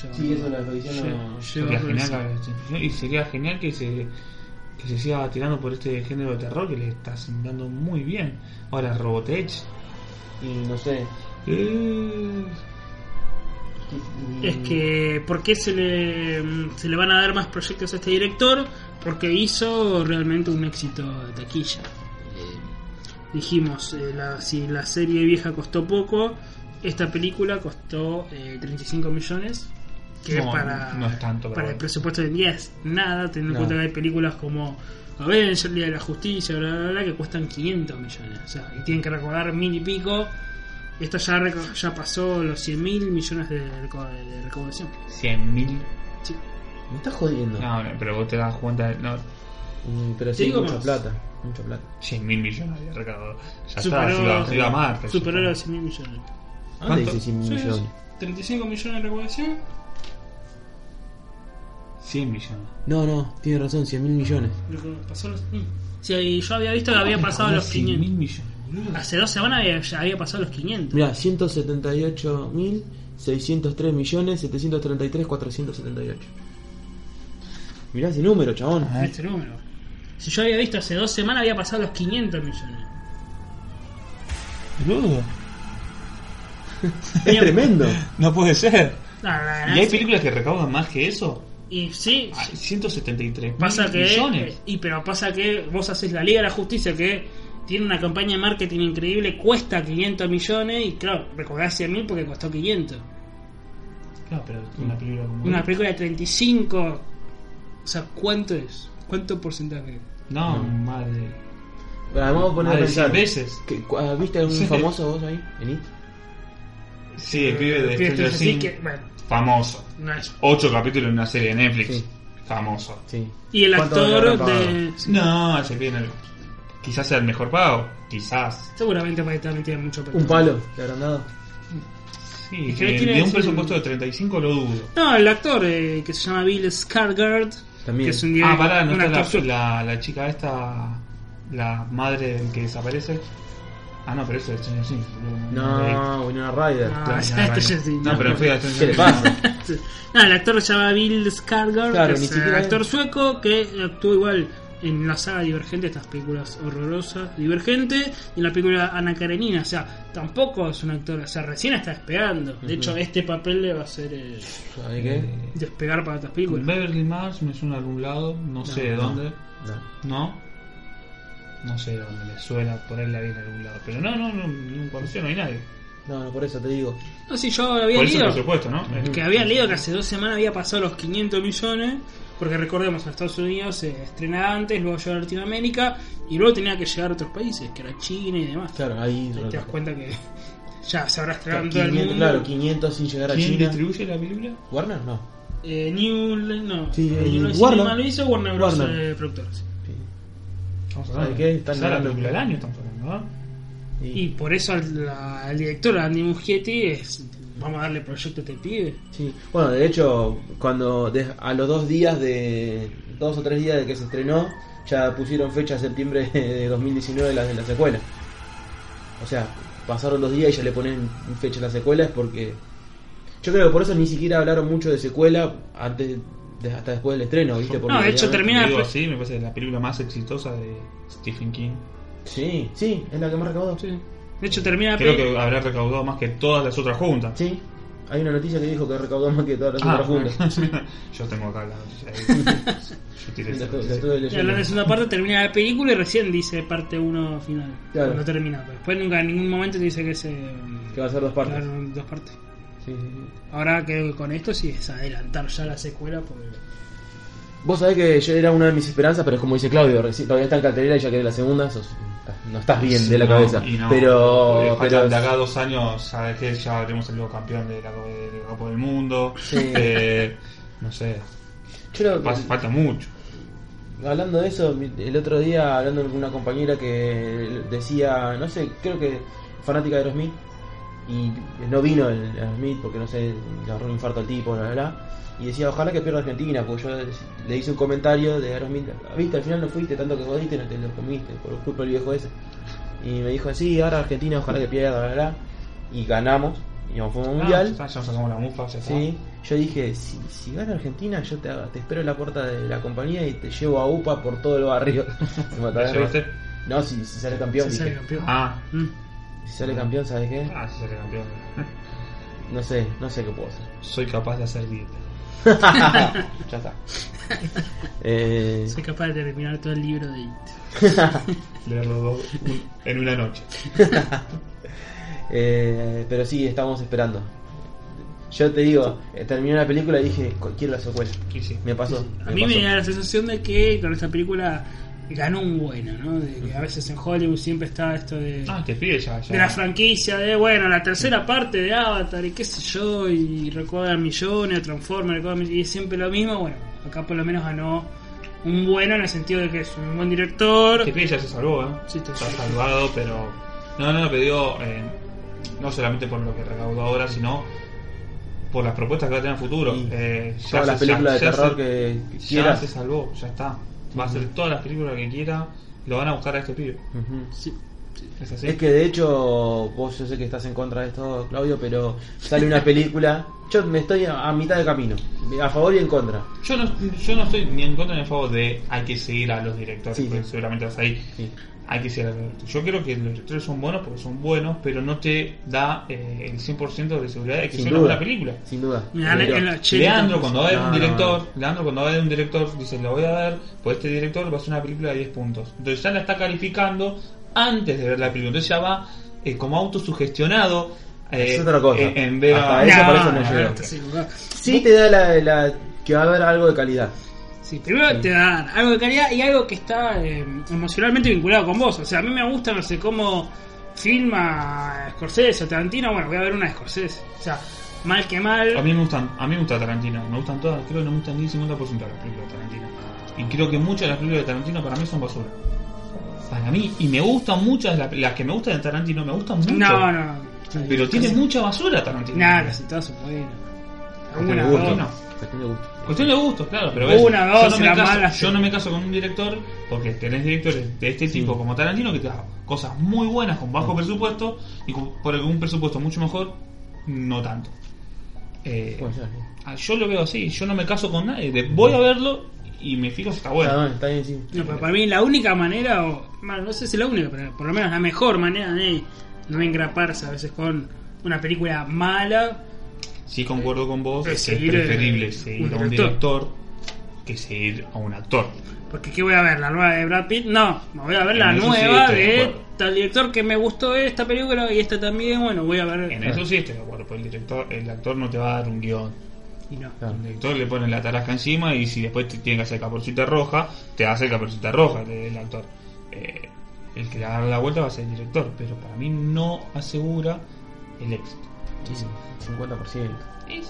Yo- Sí, eso la expedición no- Sería que y sería genial que se, que se siga tirando por este género de terror que le está dando muy bien. Ahora, Robotech. Y no sé. Eh, es que ¿por qué se le, se le van a dar más proyectos a este director? Porque hizo realmente un éxito de taquilla. Eh, dijimos, eh, la- si la serie vieja costó poco, esta película costó eh, 35 millones. Que No, para, no es tanto, para el presupuesto de día es nada, teniendo No. en cuenta que hay películas como Avengers, el Día de la Justicia, bla, bla, bla, que cuestan 500 millones. O sea, y tienen que recordar mil y pico. Esto ya, reco- ya pasó los 100 mil millones de, reco- de recaudación. 100 mil. Sí. Me estás jodiendo. No, no, pero vos te das cuenta. No, Mm, pero sí, mucha más. plata. Mucha plata. 100 mil millones de recaudado. Ya Superó- está, se iba, a Marte. Superó los está. 100 mil millones. ¿Dónde ¿Cuánto? dice 100 Sí, millones? 35 millones de recaudación. 100 millones. No, no, tiene razón, 100 mil millones. Pasó los. mm. Sí, yo había visto que había pasado los 100 500. mil millones, boludo. Hace dos semanas había, ya había pasado los 500. Mira, 178 mil 603 millones 733 478. Mirá ese número, chabón. Este número. Si yo había visto hace dos semanas había pasado los 500 millones. Boludo. Es tremendo. No puede ser. No, no, no, ¿Y hay sí. películas que recaudan más que eso? Y sí, Ay, 173 pasa mil que millones. y pero pasa que vos haces la Liga de la Justicia que tiene una campaña de marketing increíble cuesta 500 millones y claro recordás 100 mil porque costó 500 Claro, pero una película como. una película de 35 o sea cuánto es cuánto porcentaje No, No. ponés a pensar. 100 veces. que- ah, ¿Viste algún Sí. famoso vos ahí? ¿En IT? Sí, el pibe de Stranger Things. bueno, Famoso. no es 8 capítulos en una serie de Netflix. Sí. Famoso. Sí. y el ¿Cuánto le actor de No, se viene. Quizás sea el mejor pago. Quizás. seguramente para también tiene mucho Un palo le habrán dado. Sí, ¿Y que qué quiere de un presupuesto de 35 lo dudo. no el actor eh, que se llama Bill Skarsgård También. que es un, Ah, pará, no está la, la, la chica esta. La madre del que desaparece. Ah, no, pero eso es Stranger Things. No, Winona Ryder. No, no, es no, Stranger no, pero fui a ¿Qué le Stranger pasa? No, el actor se llama Bill Skarsgård, Claro, que ni es siquiera un actor sueco que actuó igual en la saga Divergente, estas películas horrorosas, Divergente, y en la película Ana Karenina, o sea, tampoco es un actor, o sea, recién está despegando. De hecho, este papel le va a hacer eh, ¿Sabes qué? despegar para otras películas. Beverly Mars me suena de algún lado, no, sé de no. dónde. No. ¿No? No sé de dónde me suena, por ahí la vi en algún lado. Pero no, no, no, no conocí, no hay nadie. No, no, por eso te digo. No, sí, yo había Por eso el leído que había leído que hace dos semanas había pasado los 500 millones. Porque recordemos, en Estados Unidos se estrena antes, luego llega a Latinoamérica y luego tenía que llegar a otros países, que era China y demás. Claro, ahí. Ahí te das cuenta que ya se habrá estrenado en todo el 500, mundo. claro, 500 sin llegar a ¿Quién China. distribuye la película? ¿Warner? No. Eh, New, no, Sí, eh, New Warner. Cinema lo hizo Warner Bros. Warner. eh, productores. Sí. Estamos ¿Sabe hablando. qué? Están la película del año estamos hablando, ¿no? Y por eso al, la- al director Andy Muschietti es vamos a darle proyecto a este pibe. Sí, bueno, de hecho, cuando de- a los dos días de dos o tres días de que se estrenó, ya pusieron fecha a septiembre de 2019 de la, de la secuela. O sea, pasaron dos días y ya le ponen fecha a la secuela es porque yo creo que por eso ni siquiera hablaron mucho de secuela antes de- hasta después del estreno, ¿viste? Porque No, de hecho, termina- Digo me parece la película más exitosa de Stephen King. Sí, sí, es la que más recaudó. Sí. De hecho termina la Creo que habrá recaudado más que todas las otras juntas. Sí, hay una noticia que dijo que recaudó más que todas las Ah, otras juntas. yo tengo acá la noticia. Yo tiré La la segunda parte, termina la película y recién dice parte 1 final. Claro. Cuando termina. Pero después nunca en ningún momento te dice que se. Que va a ser dos partes. Claro, dos partes. Sí, sí, sí. Ahora que con esto sí es adelantar ya la secuela. Porque... Vos sabés que yo era una de mis esperanzas, pero es como dice Claudio, reci- todavía está en cartelera y ya que la segunda, sos- no estás bien de la No, cabeza. no, pero, pero de acá a dos años, sabes que ya habremos salido campeón de la, de la Copa del Mundo. Sí. Eh, no sé, yo fa- falta mucho. hablando de eso, el otro día hablando con una compañera que decía, no sé, creo que fanática de Aerosmith, y no vino el Aerosmith porque no sé, le agarró un infarto al tipo, bla, bla, bla. Y decía, ojalá que pierda Argentina, porque yo le hice un comentario de Aerosmith, viste, al final no fuiste, tanto que jodiste, no te lo comiste, por culpa del viejo ese. Y me dijo, sí, ahora Argentina, ojalá que pierda, bla, bla, bla. Y ganamos, y nos fuimos a un mundial. Ah, ya, sacamos la mufa, ya. Sí, yo dije, si, si gana Argentina, yo te, te espero en la puerta de la compañía y te llevo a UPA por todo el barrio. Se me ¿La atacó. llevaste? no, si, si sale campeón, dije. sale campeón. Ah, Mm. Si sale campeón, ¿sabes qué? ah, sí, sale campeón. no sé, no sé qué puedo hacer. Soy capaz de hacer dieta. ya está. Eh, Soy capaz de terminar todo el libro de It. Leerlo dos- un- en una noche. eh, pero sí, estamos esperando. Yo te digo, eh, terminé la película y dije, "Co- quiero la secuela. Sí. Me pasó. A me mí me da la sensación de que con esta película ganó un bueno, ¿no? De que a veces en Hollywood siempre está esto de, Ah, te pide ya. ya. de la franquicia, de bueno, la tercera parte de Avatar y qué sé yo, y recuerdan millones, Transformers, y es siempre lo mismo. Bueno, acá por lo menos ganó un bueno en el sentido de que es un buen director. Te pide ya se salvó, ¿eh? Sí, te se ha salvó. salvado, pero. No, no, pero digo, eh, no solamente por lo que recaudó ahora, sino por las propuestas que va a tener en futuro. Y Eh, ya Todas las se- películas ya- de ya terror se- que que Ya se salvó, ya está. Va a hacer todas las películas que quiera, lo van a buscar a este pibe. Sí. Es así. Es que de hecho, vos yo sé que estás en contra de esto, Claudio, pero sale una película. Yo me estoy a, a mitad de camino, a favor y en contra. Yo no, yo no estoy ni en contra ni en favor de hay que seguir a los directores, Sí, porque sí. seguramente vas ahí. Sí. Hay que directores. Yo creo que los directores son buenos porque son buenos, pero no te da eh, el 100% de seguridad de que sea una buena película. Sin duda. Mirá, Pero- el 80, Leandro cuando va a ver No, un director, no. Leandro cuando va a ver un director dice lo voy a ver, pues este director va a hacer una película de 10 puntos. Entonces ya la está calificando antes de ver la película. Entonces ya va eh, como autosugestionado. eh, Es otra cosa. eh, en ver Hasta a- eso No, por eso no no, Sí, te da la, la- que va a haber algo de calidad. Sí, primero Sí. te dan algo de calidad y algo que está eh, emocionalmente vinculado con vos. O sea, a mí me gusta, no sé, cómo filma Scorsese o Tarantino. Bueno, voy a ver una de Scorsese. O sea, mal que A mal. mí me gustan, a mí me gusta Tarantino, me gustan todas, creo que no me gustan ni el 50% de las películas de Tarantino. Y creo que muchas de las películas de Tarantino para mí son basura. Para mí, y me gustan muchas, de las, las que me gustan de Tarantino, me gustan mucho. No, no. Pero tiene mucha basura Tarantino. Nada, casi todas son buenas. Cuestión Una, de gusto. dos. no. Cuestión de gusto. Cuestión de gusto, claro, pero ves, Una, dos, yo, no me caso, malas. yo no me caso con un director porque tenés directores de este tipo como Tarantino que te da cosas muy buenas con bajo presupuesto y con, por un presupuesto mucho mejor, no tanto. Eh, ah, yo lo veo así, yo no me caso con nadie, de- voy a verlo y me fijo si está bueno. Está bien, está bien, sí. No, pero para mí la única manera, o bueno, no sé si la única, pero por lo menos la mejor manera de no engraparse a veces con una película mala Sí concuerdo con vos, es que es seguir, eh, preferible seguir a un director. que seguir a un actor. Porque ¿qué voy a ver? ¿La nueva de Brad Pitt? No, me voy a ver la En nueva de tal director que me gustó esta película y esta también, bueno, voy a ver. En eso sí estoy de acuerdo, porque el director, el actor no te va a dar un guion. Y no. Claro. El director le pone la tarasca encima y si después te tiene que hacer caporcita roja, te hace caporcita roja el, actor. Eh, el que le haga la vuelta va a ser el director, pero para mí no asegura el éxito. Sí, 50%. Y, sí,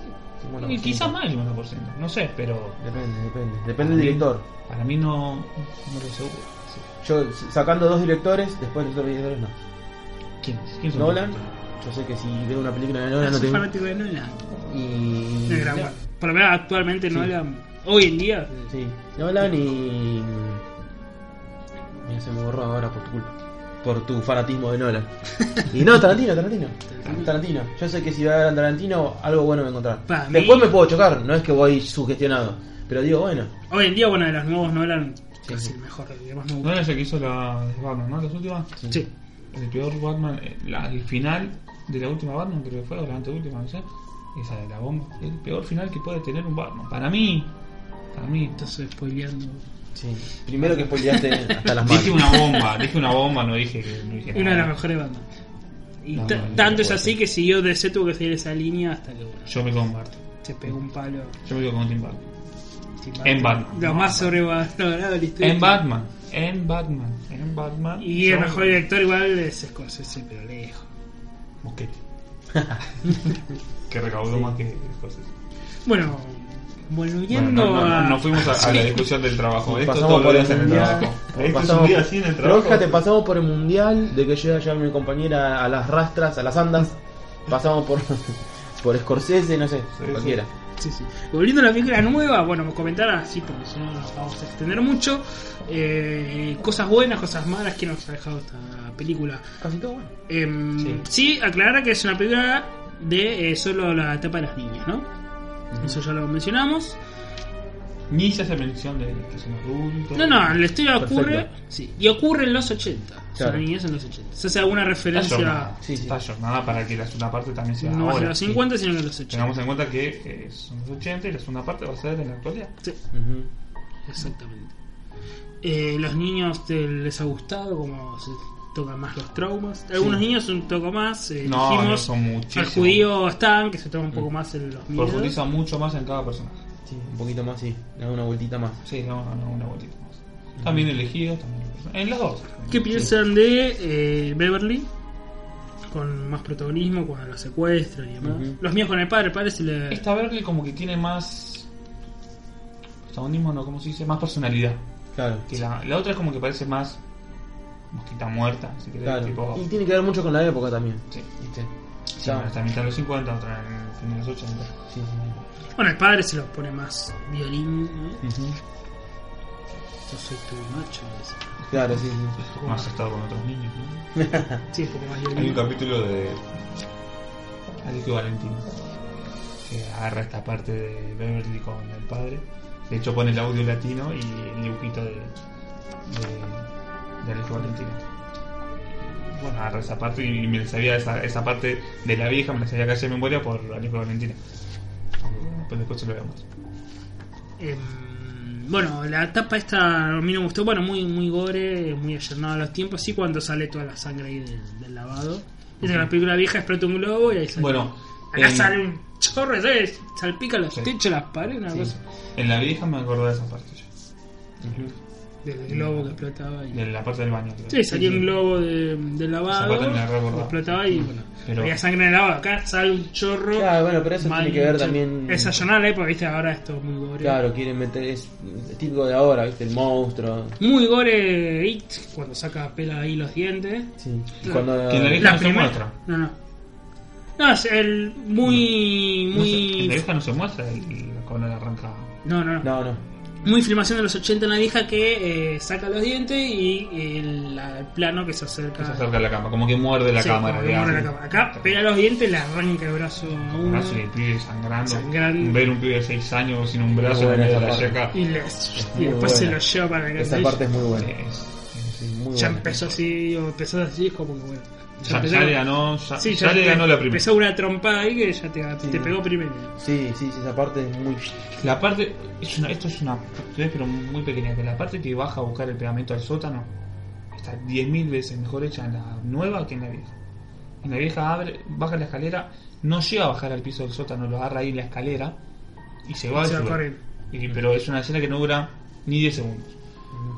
50%. y quizás más del 50%, no sé, pero Depende, depende. Depende del director. para mí no, no lo asegura. Sí. Yo sacando dos directores, después los otros directores no. ¿Quién es? ¿Quién son Nolan, yo sé que si veo una película de Nolan no Soy tengo. fanático de Nolan. Y. De gran- no, Por lo menos actualmente Sí. Nolan, hoy en día, Sí, Nolan y. Mira, se me borró ahora por tu culpa. Por tu fanatismo de Nolan. Y no, Tarantino, Tarantino. Tarantino. Yo sé que si voy a ver a Tarantino, algo bueno me encontrar. Para mí- Después me puedo chocar, no es que voy sugestionado. Pero digo, bueno. hoy en día, bueno, de los nuevos Nolan, Sí, casi sí. el mejor, el más era ese que hizo la de Batman, ¿no? Las últimas. Sí. El peor Batman, eh, la- el final de la última Batman, creo que fue, o la anteúltima, no sé. Esa de la bomba. El peor final que puede tener un Batman. Para mí, para mí. Entonces, spoileando. Sí. Primero que spoileaste hasta las manos. Dije una bomba, dije una bomba, no dije que no dije Una de las mejores bandas. Y No, ta- no, no tanto es así que siguió DC tuvo que seguir esa línea hasta que bueno, Yo me quedo con Martin. se pegó un palo. Yo me quedo con Tim Burton. En. Batman. Lo No, más en sobrevalorado de la historia. En Batman, en Batman, en Batman. Y el mejor director igual es Scorsese, pero lejos. Mosquete. que recaudó más que cosas. Bueno, volviendo Bueno, no, no, a... no, nos fuimos a, a Sí. la discusión del trabajo. Esto pasamos todos por el días en el mundial. trabajo. Esto es pasamos- un día así en el trabajo. fíjate, pasamos por el mundial, de que llega ya mi compañera a las rastras, a las andas. Pasamos por, por Scorsese, no sé, Sí, cualquiera. Sí, sí. Volviendo a la película nueva, bueno, me comentar así porque si no nos vamos a extender mucho. Eh, cosas buenas, cosas malas que nos ha dejado esta película. Casi todo bueno. Em, Sí. sí. aclarar que es una película de eh, solo la etapa de las niñas, ¿no? Eso ya lo mencionamos. Ni se hace mención de que son adultos. No, no, la historia Perfecto. ocurre. Sí, y ocurre en los 80. Claro. Son niñez en los 80. Se hace alguna Está referencia. jornada. Sí, sí. Está jornada para que la segunda parte también sea No va a ser ahora. los 50, sino que los 80. Tengamos en cuenta que eh, son los 80 y la segunda parte va a ser en la actualidad. Sí, exactamente. Eh, los niños te- les ha gustado como se tocan más los traumas. Algunos niños un toco más. eh, No, dijimos, no son muchísimos. Al judío Stan, que se toma un poco más en los miedos. Profundiza mucho más en cada personaje. Sí, un poquito más, sí. Le da una vueltita más. Sí, no, no, una vueltita más. También elegidos, también en las dos. ¿Qué piensan de eh, Beverly? Con más protagonismo cuando lo secuestran y demás. Ujú. Los míos con el padre, el padre se le. Esta Berkeley como que tiene más protagonismo, no, ¿cómo se dice? Más personalidad. Claro. Que la, la otra es como que parece más mosquita muerta, si querés, Claro. tipo... Y tiene que ver mucho con la época también. Sí, ¿Viste? sí, Ya. una está en mitad de los 50, otra en el fin de los 80. Sí, sí. Bueno, el padre se lo pone más violín. ¿no? Yo soy tu macho. dice. Claro, sí, sí. Más estado con otros niños, ¿no? Sí, un poco más Hay un capítulo de Alejio Valentino que agarra esta parte de Beverly con el padre. De hecho pone el audio latino y el dibujito de, de, de Valentino. Bueno, agarra esa parte y me la sabía esa, esa parte de la vieja, me la sabía casi de memoria por Alejio Valentino. Pues después se lo vemos. Em, bueno, la tapa esta a mí no me gustó. Bueno, muy muy gore, muy allanado a los tiempos. Sí, cuando sale toda la sangre ahí del, del lavado. Viste que la película vieja explota un globo y ahí sale. Bueno, acá en- sale un chorro, ¿sabes? Salpica los Sí. techos, las paredes, una Sí. cosa. En la vieja me acordé de esa parte. Del globo que explotaba. Y... De la parte del baño. creo. Sí, salía Sí, sí. un globo de, de lavado. La explotaba y bueno. Pero- Había sangre en el lavado. Acá sale un chorro. Claro, bueno, pero eso tiene que ver también. Es allanado la época, viste, ahora esto es muy gore. Claro, quieren meter. Es típico de ahora, ¿viste? El monstruo. Muy gore It, cuando saca pela ahí los dientes. Sí. Claro. cuando. Que la no se muestra. No, no. No, es el muy. No se- muy. en la vieja no se muestra el, cuando le arranca. No, no, no. No, no. Muy filmación de los 80 en la vieja que eh, saca los dientes y el, el plano que se acerca. Que se acerca a la cama, como que muerde la Sí, cámara. como que digamos. muerde la cámara. Acá pega los dientes, le arranca el brazo a uno. Brazo y el pibe sangrando. Sangrando. Ver un pibe de 6 años sin un brazo en buena medio de la yeca. Y, le- y después se buena. lo lleva para que Esa parte es muy buena. Es- Sí, muy Ya buena. empezó así, o empezó así, es como que bueno. Ya, le ganó, ya, Sí, ya le te- ganó la primera. Empezó una trompada ahí que ya te, Sí. te pegó primero. Sí, sí, sí, esa parte es muy. La parte, es una, esto es una pero muy pequeña, que la parte que baja a buscar el pegamento al sótano está 10.000 veces mejor hecha en la nueva que en la vieja. En la vieja abre, baja la escalera, no llega a bajar al piso del sótano, lo agarra ahí en la escalera y se va Se corriendo. Y- pero es una escena que no dura ni 10 segundos.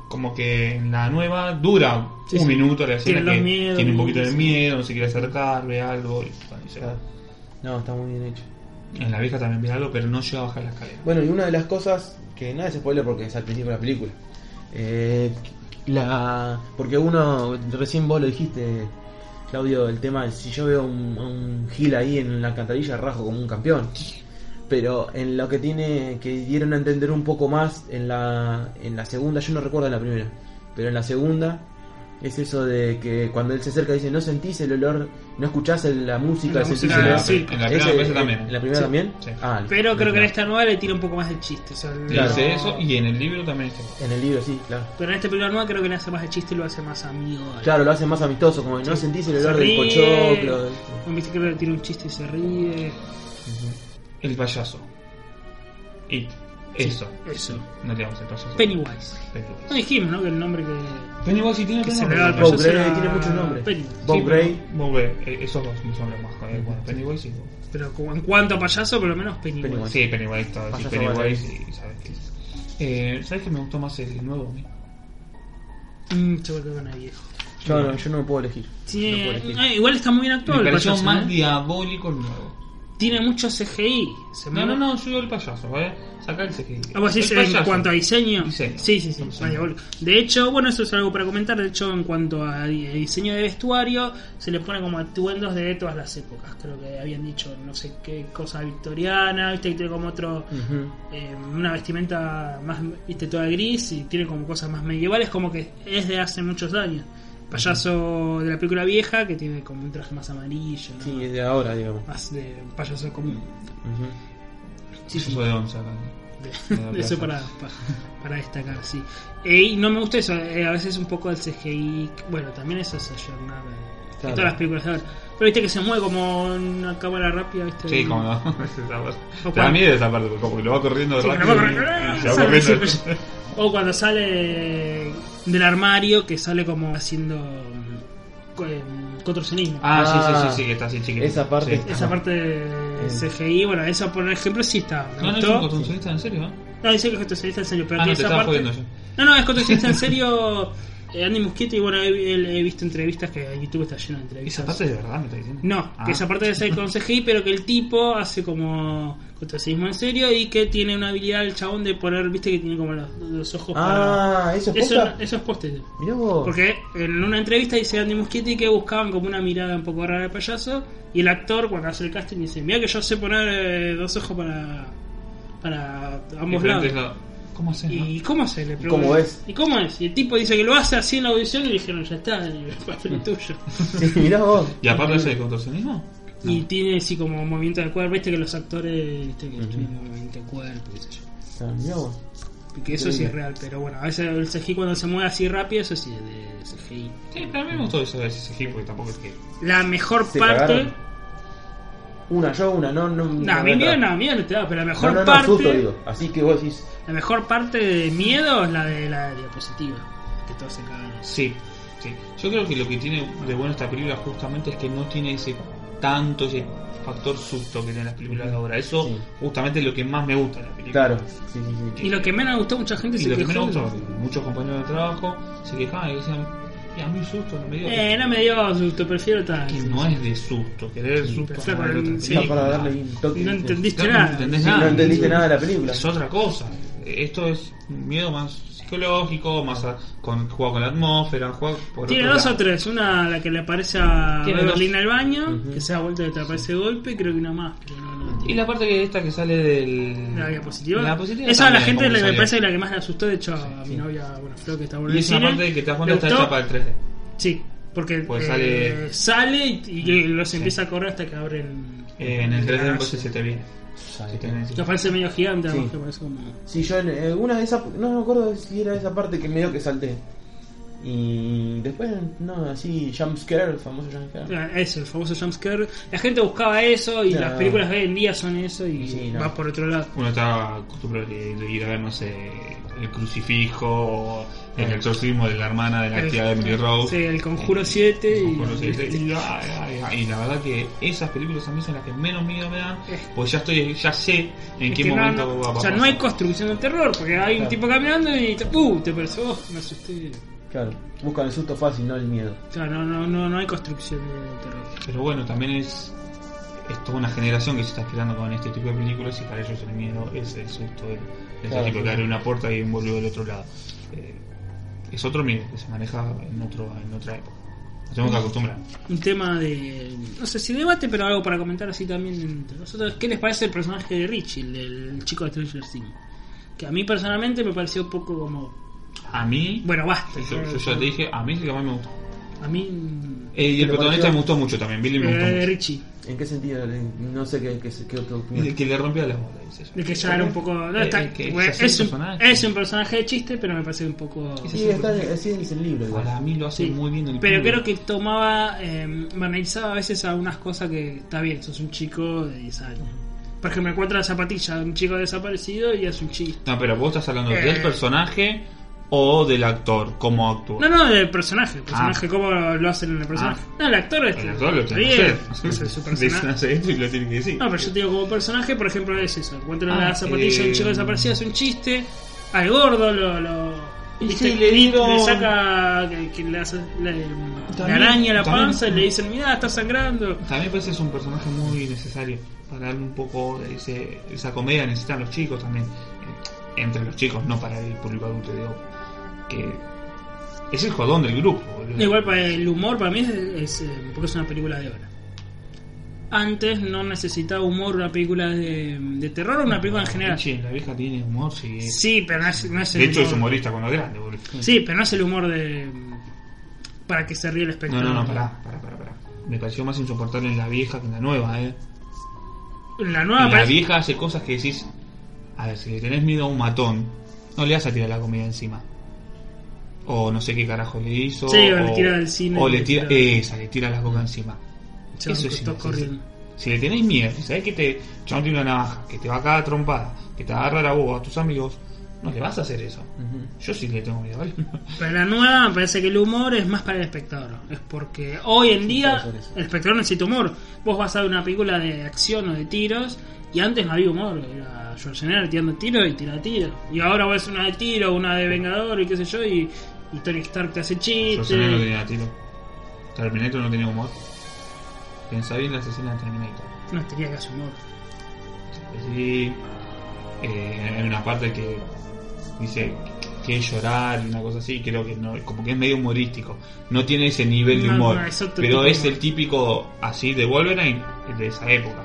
Como que en la nueva dura Sí, un sí. minuto la escena Tiene que miedos, tiene un poquito de miedo, no se quiere acercar, ve algo y, bueno, y se va. No, está muy bien hecho. En la vieja también ve algo, pero no llega a bajar la escalera. Bueno, y una de las cosas que nada es spoiler porque es al principio de la película. Eh, la porque uno recién vos lo dijiste, Claudio, el tema de si yo veo un, un gil ahí en la alcantarilla rajo como un campeón. Pero en lo que tiene que dieron a entender un poco más en la en la segunda, yo no recuerdo en la primera, pero en la segunda es eso de que cuando él se acerca dice no sentís el olor, no escuchás el- la música, La música, el olor. sí. En la primera vez también. ¿En la primera Sí. también? Sí. Ah. Pero creo que en esta nueva le tira un poco más de chiste. o sea, el- Claro. Dice eso y en el libro también está. En el libro, sí, claro. Pero en esta película nueva creo que le hace más de chiste y lo hace más amigo. Claro, lo hace más amistoso, como que no sentís el Se olor del ríe. pochoclo. Viste que le tira un chiste y se ríe. El payaso. Y eso. Eso. No le damos el payaso. Pennywise. No Pennywise. dijimos, ¿no? Que el nombre que. Pennywise sí tiene que otro se le nombre. da al pero- Bob Gray era tiene muchos nombres. Pennywise. Bob Gray. Bob Gray. Eh, Esos dos son los más eh, bueno, Pennywise y Bob. Pero como en cuanto a payaso, por lo menos Pennywise. Pennywise. Sí, Pennywise, todo. Sí, Pennywise y sabes qué. Eh, ¿Sabes que me gustó más el nuevo? a mí? Mm, se vuelve con el viejo. Yo no, yo no puedo elegir. Sí, No puedo elegir. eh, igual está muy bien actuado Me el pareció payaso. más ¿eh? diabólico el nuevo. Tiene mucho CGI. Se No, mueve- no, no, yo el payaso, ¿eh? Saca el CGI. Ah, decís El en cuanto a diseño. Diseño. Sí, sí, sí. Diseño. De hecho, bueno, eso es algo para comentar. De hecho, en cuanto a di- diseño de vestuario, se le pone como atuendos de todas las épocas. Creo que habían dicho no sé qué cosa victoriana, viste, que tiene como otro. Eh, una vestimenta más, viste, toda gris y tiene como cosas más medievales, como que es de hace muchos años. Payaso de la película vieja que tiene como un traje más amarillo, ¿no? Sí, es de ahora, digamos. más de payaso común. Ujú. Sí, Eso sí. de once acá. de, De la de eso para, para, para destacar, sí. Eh, y no me gusta eso, eh, a veces un poco el CGI. Bueno, también eso es ayornar eh, Claro. todas las películas de ahora. Pero viste que se mueve como una cámara rápida, viste. Sí, como no. Da cuando- miedo esa parte, porque como que lo va corriendo de Sí, rápido. no va y- corriendo. y se va Sale corriendo. siempre- O cuando sale del armario, que sale como haciendo mm, co- em, contorsionismo. Ah, sí, sí, Ah, sí, sí, que está así chiquito. esa parte Sí. Esa parte de CGI, bueno, eso por ejemplo sí está. Me No, no es contorsionista, en serio, ¿eh? No, dice que es contorsionista en serio, pero Ah, que no, esa parte. No, no, es contorsionista en serio. Eh, Andy Muschietti, y bueno, he, he- he visto entrevistas que YouTube está lleno de entrevistas. ¿Esa parte de verdad me está diciendo? No, Ah. que esa parte debe ser con CGI, pero que el tipo hace como contorsionismo en serio y que tiene una habilidad el chabón de poner, viste que tiene como los, los ojos Ah, ¿eso es? Eso, eso es poste. Mirá vos. Porque en una entrevista dice Andy Muschietti que buscaban como una mirada un poco rara de payaso y el actor cuando hace el casting dice, mira que yo sé poner eh, dos ojos para para ambos Diferentes lados. lados. ¿Cómo haces? no? ¿Y cómo se le ¿Cómo es? ¿Y cómo es? Y el tipo dice que lo hace así en la audición y le dijeron, ya está, el papel es tuyo. Sí, mirá vos. ¿Y aparte hace de contorsionismo? Y tiene así como movimiento de cuerpo, viste que los actores, viste que tienen movimiento de cuerpo, qué sé yo. Ah. Que eso sí es real, pero bueno, a veces el CGI cuando se mueve así rápido, eso sí es de CGI. Sí, pero a mí me gustó eso de CGI porque tampoco es que. La mejor Se parte... cagaron. Una yo, una, no, no. No, a mí miedo no, miedo no te da, pero la No, mejor no, no, parte... susto, digo. Así que vos decís. La mejor parte de miedo es la de la diapositiva. Que todos se cagan. Sí, sí. Yo creo que lo que tiene de bueno esta película justamente es que no tiene ese tanto ese factor susto que tienen las películas de ahora. Eso Sí. justamente es lo que más me gusta de la película. Claro, sí, sí, sí. Y lo que menos me gustó, mucha gente Y se lo que menos me gustó, muchos compañeros de trabajo se quejaban y decían, y a mí susto no me dio. Eh, no me dio susto, prefiero tal. que no es de susto, querer susto para para darle un toque. No entendiste nada. no entendiste nada de la película. Es otra cosa. Esto es un miedo más psicológico, más a- con, juega con la atmósfera, juega por Tiene otro dos lado. o tres. Una la que le aparece a dos. al baño, que se da vuelta y te aparece de golpe, y creo que una más. No, no, Y la parte que esta que sale del... La diapositiva. La diapositiva Esa a la gente le, me parece que la que más le asustó. De hecho, a mi novia, bueno, creo que está bueno. Y es una parte que te das cuenta está hecha para el 3D. Sí, porque Pues eh, sale- sale y, y los empieza a correr hasta que abren. Eh, en el 3D Ah, entonces se te viene. Viene Que parece medio gigante, Sí. además, que parece como. Sí, yo en eh, una de esas. No me acuerdo si era esa parte que medio que salté. Y después, no, así, jumpscare, el famoso jumpscare. Ah, Eso, el famoso jumpscare. La gente buscaba eso y No. las películas de hoy en día son eso y Sí, no. va por otro lado. Uno estaba acostumbrado de, de ir a ver, no sé, el crucifijo o el exorcismo de la hermana de la tía de Emily Rose. Sí, el Conjuro 7 y. Conjuro siete, y, ay, ay, ay, y la verdad que esas películas a mí son las que menos miedo me dan, pues ya estoy, ya sé en Es qué momento no, va a o pasar. sea, no hay construcción de terror, porque hay un Claro. tipo caminando y te, ¡uh! te parece, oh, me asusté. Claro, buscan el susto fácil, no el miedo. O sea, no, no, no, no hay construcción de terror. Pero bueno, también es, es toda una generación que se está creando con este tipo de películas y para ellos el miedo es el susto de, de ese Claro, tipo sí. que abre una puerta y un boludo del otro lado. Eh, es otro miedo que se maneja en, otro, en otra época. Nos tenemos que acostumbrar. Un tema de. No sé si debate, pero algo para comentar así también entre nosotros. ¿Qué les parece el personaje de Richie, el, del chico de Stranger Things? Que a mí personalmente me pareció un poco como. A mí, Bueno, basta. yo, yo ya te dije, a mí es el que más me gustó. A mí. Eh, y ¿Qué el protagonista pareció? me gustó mucho también, Billy me gustó eh, mucho. Richie. ¿En qué sentido? No sé qué, qué, qué otro. De que le rompía las bolas, dice yo. De que ya era un poco. no, Eh, está- eh, que bueno, es el un, personaje. es un personaje de chiste, pero me parece un poco. Sí, está, así es el libro. igual. Para mí lo hace Sí. muy bien el Pero creo que tomaba, eh, banalizaba a veces algunas cosas que está bien, sos un chico de 10 años. Por ejemplo, encuentra la zapatilla de un chico desaparecido y es un chiste. No, pero vos estás hablando Eh. del personaje o del actor, cómo actúa. No, no, del personaje. El personaje, Ah. cómo lo hacen en el personaje. No, el actor es. El actor lo está tiene que bien, hacer. ese es su Le dicen personaje. hacer esto y lo tiene que decir. No, pero yo te digo, como personaje, por ejemplo, es eso. Encuentra Ah, la zapatilla de un eh, chico desaparecido, es un chiste. Al gordo lo. lo Y ¿viste? le saca. que, que le, hace, le, También- araña la también- panza y le dicen, mira, está sangrando. También parece que es un personaje muy necesario para darle un poco de ese, esa comedia necesitan los chicos también. Eh, Entre los chicos, no para el público adulto, digo. Que es el jodón del grupo. Igual para el humor para mí es, es, eh, porque es una película de hora. Antes no necesitaba humor una película de, de terror o una película en general. Che, la vieja tiene humor, sí. Sí, pero no es, no es el de hecho, es humor. humorista cuando es grande, boludo. Sí, pero no es el humor de para que se ríe el No, espectador. no, no, pará, pará, pará, pará. Me pareció más insoportable en la vieja que en la nueva, eh. En la nueva En la parece- vieja hace cosas que decís. A ver, si le tenés miedo a un matón, no le vas a tirar la comida encima. O no sé qué carajo le hizo. Sí, o le tira del cine O y le le tira. tira- Esa, le tira la coca encima. Eso es corriendo. Si le tenés miedo, si sabés que te chabón tiene una navaja, que te va a cagar trompada, que te va a agarrar a vos, a tus amigos, no le vas a hacer eso. Ujú. Yo sí le tengo miedo, ¿vale? Pero la nueva me parece que el humor es más para el espectador. Es porque hoy en día el espectador necesita humor. Vos vas a ver una película de acción o de tiros y antes no había humor. Era Schwarzenegger tirando tiros y tira tiros. Y ahora ves una de tiro, una de Vengador y qué sé yo y, y Tony Stark te hace chistes. Schwarzenegger no tenía tiro. Terminator no tenía humor. Pensá bien la asesina de Terminator. No tenía casi humor. Sí, eh, hay una parte que dice que es llorar y una cosa así, creo que no, como que es medio humorístico. No tiene ese nivel de humor, no, es otro pero es humor. el típico así de Wolverine de esa época.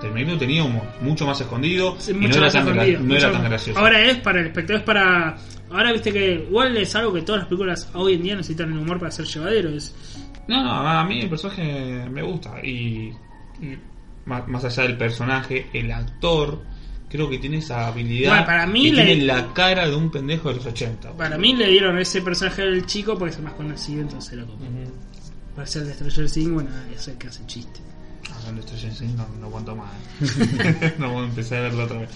Terminator tenía humor, mucho más escondido Sí, y no, era tan, no era tan gracioso. Ahora es para el espectador, es para. Ahora viste que igual es algo que todas las películas hoy en día necesitan el humor para ser llevadero. Es, No, no, a mí el personaje me gusta y, y más, más allá del personaje, el actor creo que tiene esa habilidad Bueno, para mí que le- tiene la cara de un pendejo de los 80. para mí le dieron ese personaje del chico porque es el más conocido, entonces era como. Ujú. Para ser el de Stranger Things, bueno, es el que hace chiste. Things, no, no aguanto más. no voy a empezar a verlo otra vez.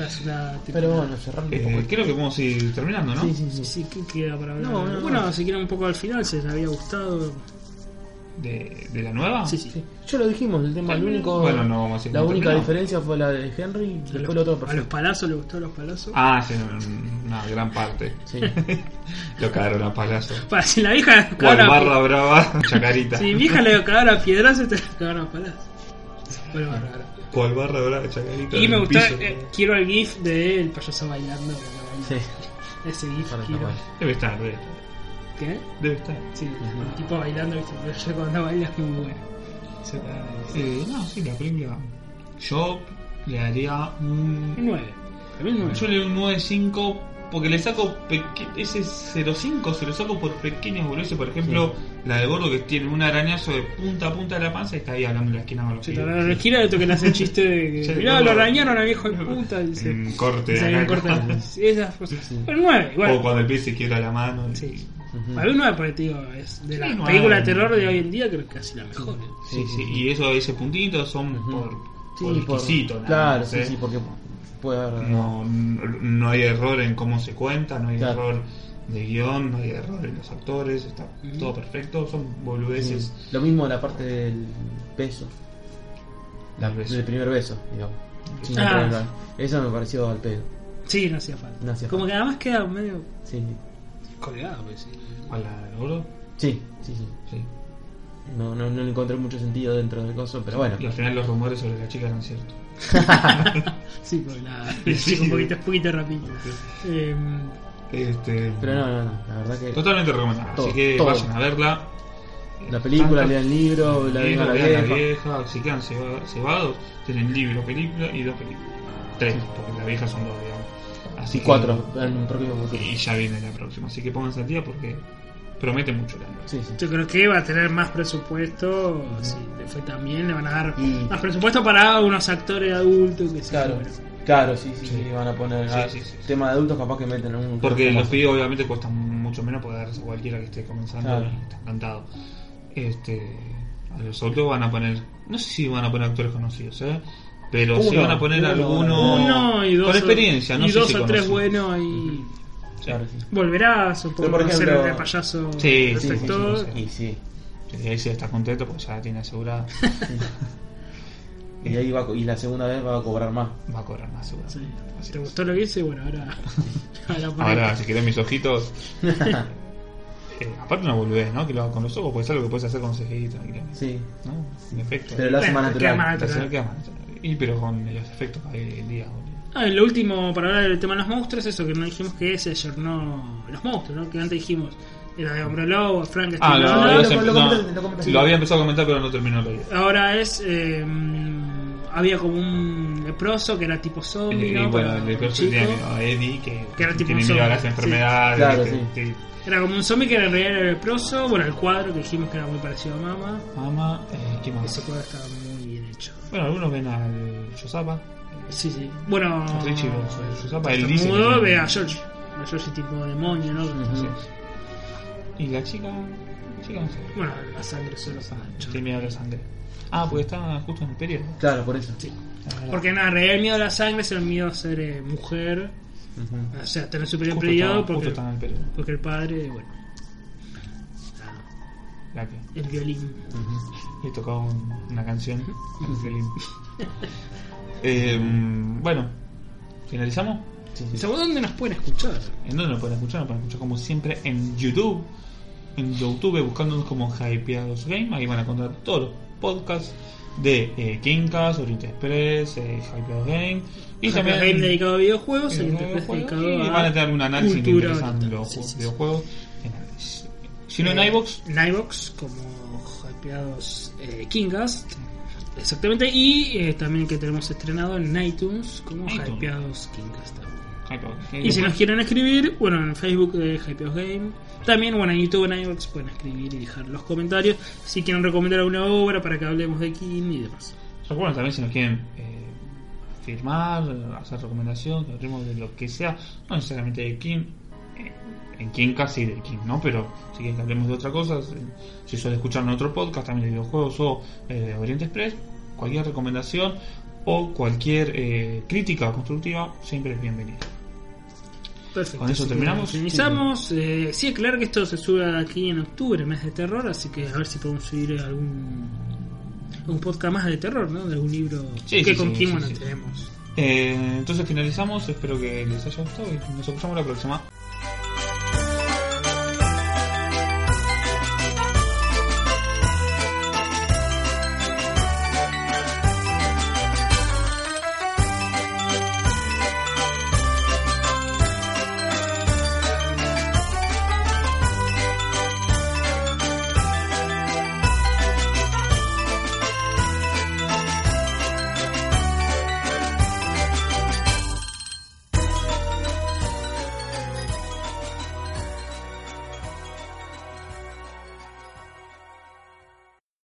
Pero bueno, cerrando un Eh, poco. creo que podemos ir terminando, ¿no? Sí, sí, Sí, sí. ¿qué queda para hablar? No, no, bueno, no. si quieren un poco al final, si les había gustado. De, de la nueva. Sí, sí. Sí. Ya lo dijimos, el tema, el único. Bueno, no vamos a decir La única diferencia fue la de Henry y después los, lo otro a los perfecto. palazos, ¿le gustó los palazos? Ah, sí, una gran parte. Sí. Lo cagaron a palazo. Para si la vieja a barra brava, chacarita. Si mi vieja le cagaron a piedrazos, te la cagaron a palazos. Bueno, bárbaro. Cual barra brava, chacarita. Y me piso. eh, quiero el gif del payaso bailando. Sí. Ese gif Para quiero. tapar. Debe estar, debe estar. ¿Qué? Debe estar. Sí, Ujú. el tipo bailando, ¿viste? pero yo cuando baila es muy bueno. Risa. Eh, no, sí, la película. Yo le daría un. Un 9. Para mí un 9. Yo le doy un 9.5 porque le saco ese 0.5 se lo saco por pequeñas boludeces. Por ejemplo, la de gordo que tiene un arañazo de punta a punta de la panza y está ahí hablando en la esquina con los pibes. te la esquina de esto que le hace el chiste de que. Sí, mirá, lo arañaron a viejo de puta. Se, Un corte se un corte. Esas cosas. Sí. Pero 9, igual. O cuando el pie se quiebra la mano. y- Sí. Ujú. Para mí un 9 porque te digo, es de Sí, las películas de terror de hoy en día, creo que casi la mejor. Sí, sí, y eso, ese puntito son Ujú. por, Sí, por por- exquisito. Claro, sí, sí, porque puede haber. no, no hay error en cómo se cuenta, no hay Claro. error de guion, no hay error en los actores, está todo perfecto, son boludeces. Lo mismo la parte del beso. La, Del beso. Del primer beso, digamos. Sin Ah. Eso me pareció al pedo. Sí, no hacía falta. No hacía Como falta. que además queda medio Sí, colgado, pues sí. ¿A la de oro? sí, sí. sí. Sí. No, no, no le encontré mucho sentido dentro del coso, pero bueno. Y al final los rumores sobre la chica eran ciertos. Sí, porque la, Sí, sí, sí. un poquito, un poquito rápido. Eh, Este, Pero no, no, no. La verdad que. Totalmente recomendada, Todo, así que todo. vayan a verla. La película, lean el libro, la venga la vean la vieja. vieja, si quedan ceba- cebados, tienen libro, película y dos películas. Tres, porque la vieja son dos, digamos. Así Y que- cuatro en un próximo futuro. Y ya viene la próxima, así que pónganse al día porque promete mucho la nueva. Sí, sí. yo creo que va a tener más presupuesto. Si le fue tan bien, le van a dar Y- más presupuesto para unos actores adultos que sí, Claro, bueno. claro, sí, sí, Sí. sí, van a poner Sí, sí, sí, sí. tema de adultos capaz que meten un Porque los pibes obviamente cuestan mucho menos poder darse a cualquiera que esté comenzando Claro. y está encantado. Este, a los adultos van a poner, no sé si van a poner actores conocidos, ¿eh? pero sí Uno, van a poner uno, alguno Uno y dos, con o- experiencia, no y sé dos si o tres buenos y Sí. Claro, sí. volverá, supongo, Pero, por a ser ejemplo- el de payaso Sí, sí, protector. sí, sí, Y sí. Y ahí sí está contento porque ya la tiene asegurada. Y ahí va, y la segunda vez va a cobrar más. Va a cobrar más seguro. Sí. Así ¿Te gustó lo que hice? Bueno, ahora. ahora. Ahora, si querés mis ojitos. eh, aparte una boludez, ¿no? Que lo hagas con los ojos, pues es algo que puedes hacer con CGI tranquilamente. Sí. ¿no? En efecto. Pero lo hace más natural. queda más natural. Y pero con los efectos hoy en día. boludo. Ah, y lo último para hablar del tema de los monstruos, eso que no dijimos que es ayer, no. Los monstruos, ¿no? Que antes dijimos. Era de Hombre Lobo, Frankenstein. Ah, lo, no, lo- habías lo- empe- lo no, comenté- lo comenté. lo había empezado a comentar, pero no terminó la idea. Ahora es. eh, había como un leproso que era tipo zombie, Y, ¿no? bueno, el chico. tiene a Eddie que, Que era tipo tiene miedo a las sí. enfermedades. Claro, que- sí. que- Era como un zombie que en realidad era el leproso. Bueno, el cuadro que dijimos que era muy parecido a Mama. Mama, eh, ¿qué más? Ese cuadro estaba muy bien hecho. Bueno, algunos ven al Yosapa, Sí, sí. Bueno, Richie él dice que ve a George. A George tipo demonio, ¿no? Y la chica. La chica no sé. Bueno, la sangre solo para Tiene miedo a la sangre. Ah, porque está justo en el periodo. Claro, por eso. Sí. Verdad. Porque nada, en realidad el miedo a la sangre es el miedo a ser eh, mujer, Ujú. o sea, tener su Justo periodo, está- porque, justo está en el periodo. porque el padre, bueno, nada, La que el violín. Le tocaba un- una canción al violín. Eh, bueno, ¿finalizamos? Sí, sí. ¿Sabes dónde nos pueden escuchar? ¿En dónde nos pueden escuchar? Nos pueden escuchar como siempre en YouTube. En YouTube buscándonos como Hypeados Game. Ahí van a encontrar todos los podcasts de eh, Kingcast, Oriente Express, eh, Hypeados Game. Y También también game dedicado a videojuegos, dedicado y a van a tener un análisis interesante de los. Sí, videojuegos. Si no en Eh, iVoox, En iVoox, como Hypeados eh, Kingcast. Exactamente, y eh, también que tenemos estrenado en iTunes como iTunes. Hypeados Kingcast. Y si nos quieren escribir, bueno, en Facebook de Hypeados Game. También, bueno, en YouTube, en iVoox pueden escribir y dejar los comentarios si quieren recomendar alguna obra para que hablemos de King y demás. Recuerden también si nos quieren eh, firmar, hacer recomendación, que hablemos de lo que sea, no necesariamente de King, eh, en King casi de King, ¿no? Pero si quieren que hablemos de otra cosa, si- si suele escuchar en otro podcast también de videojuegos o eh, de Oriente Express, cualquier recomendación o cualquier eh, crítica constructiva siempre es bienvenida. Perfecto. Con eso terminamos. Finalizamos. Eh, sí, claro que esto se sube aquí en octubre, mes de terror, así que a ver si podemos subir algún un podcast más de terror, ¿no? De algún libro Sí, que sí, con sí, sí. tenemos. Eh, entonces finalizamos, espero que les haya gustado y nos escuchamos la próxima.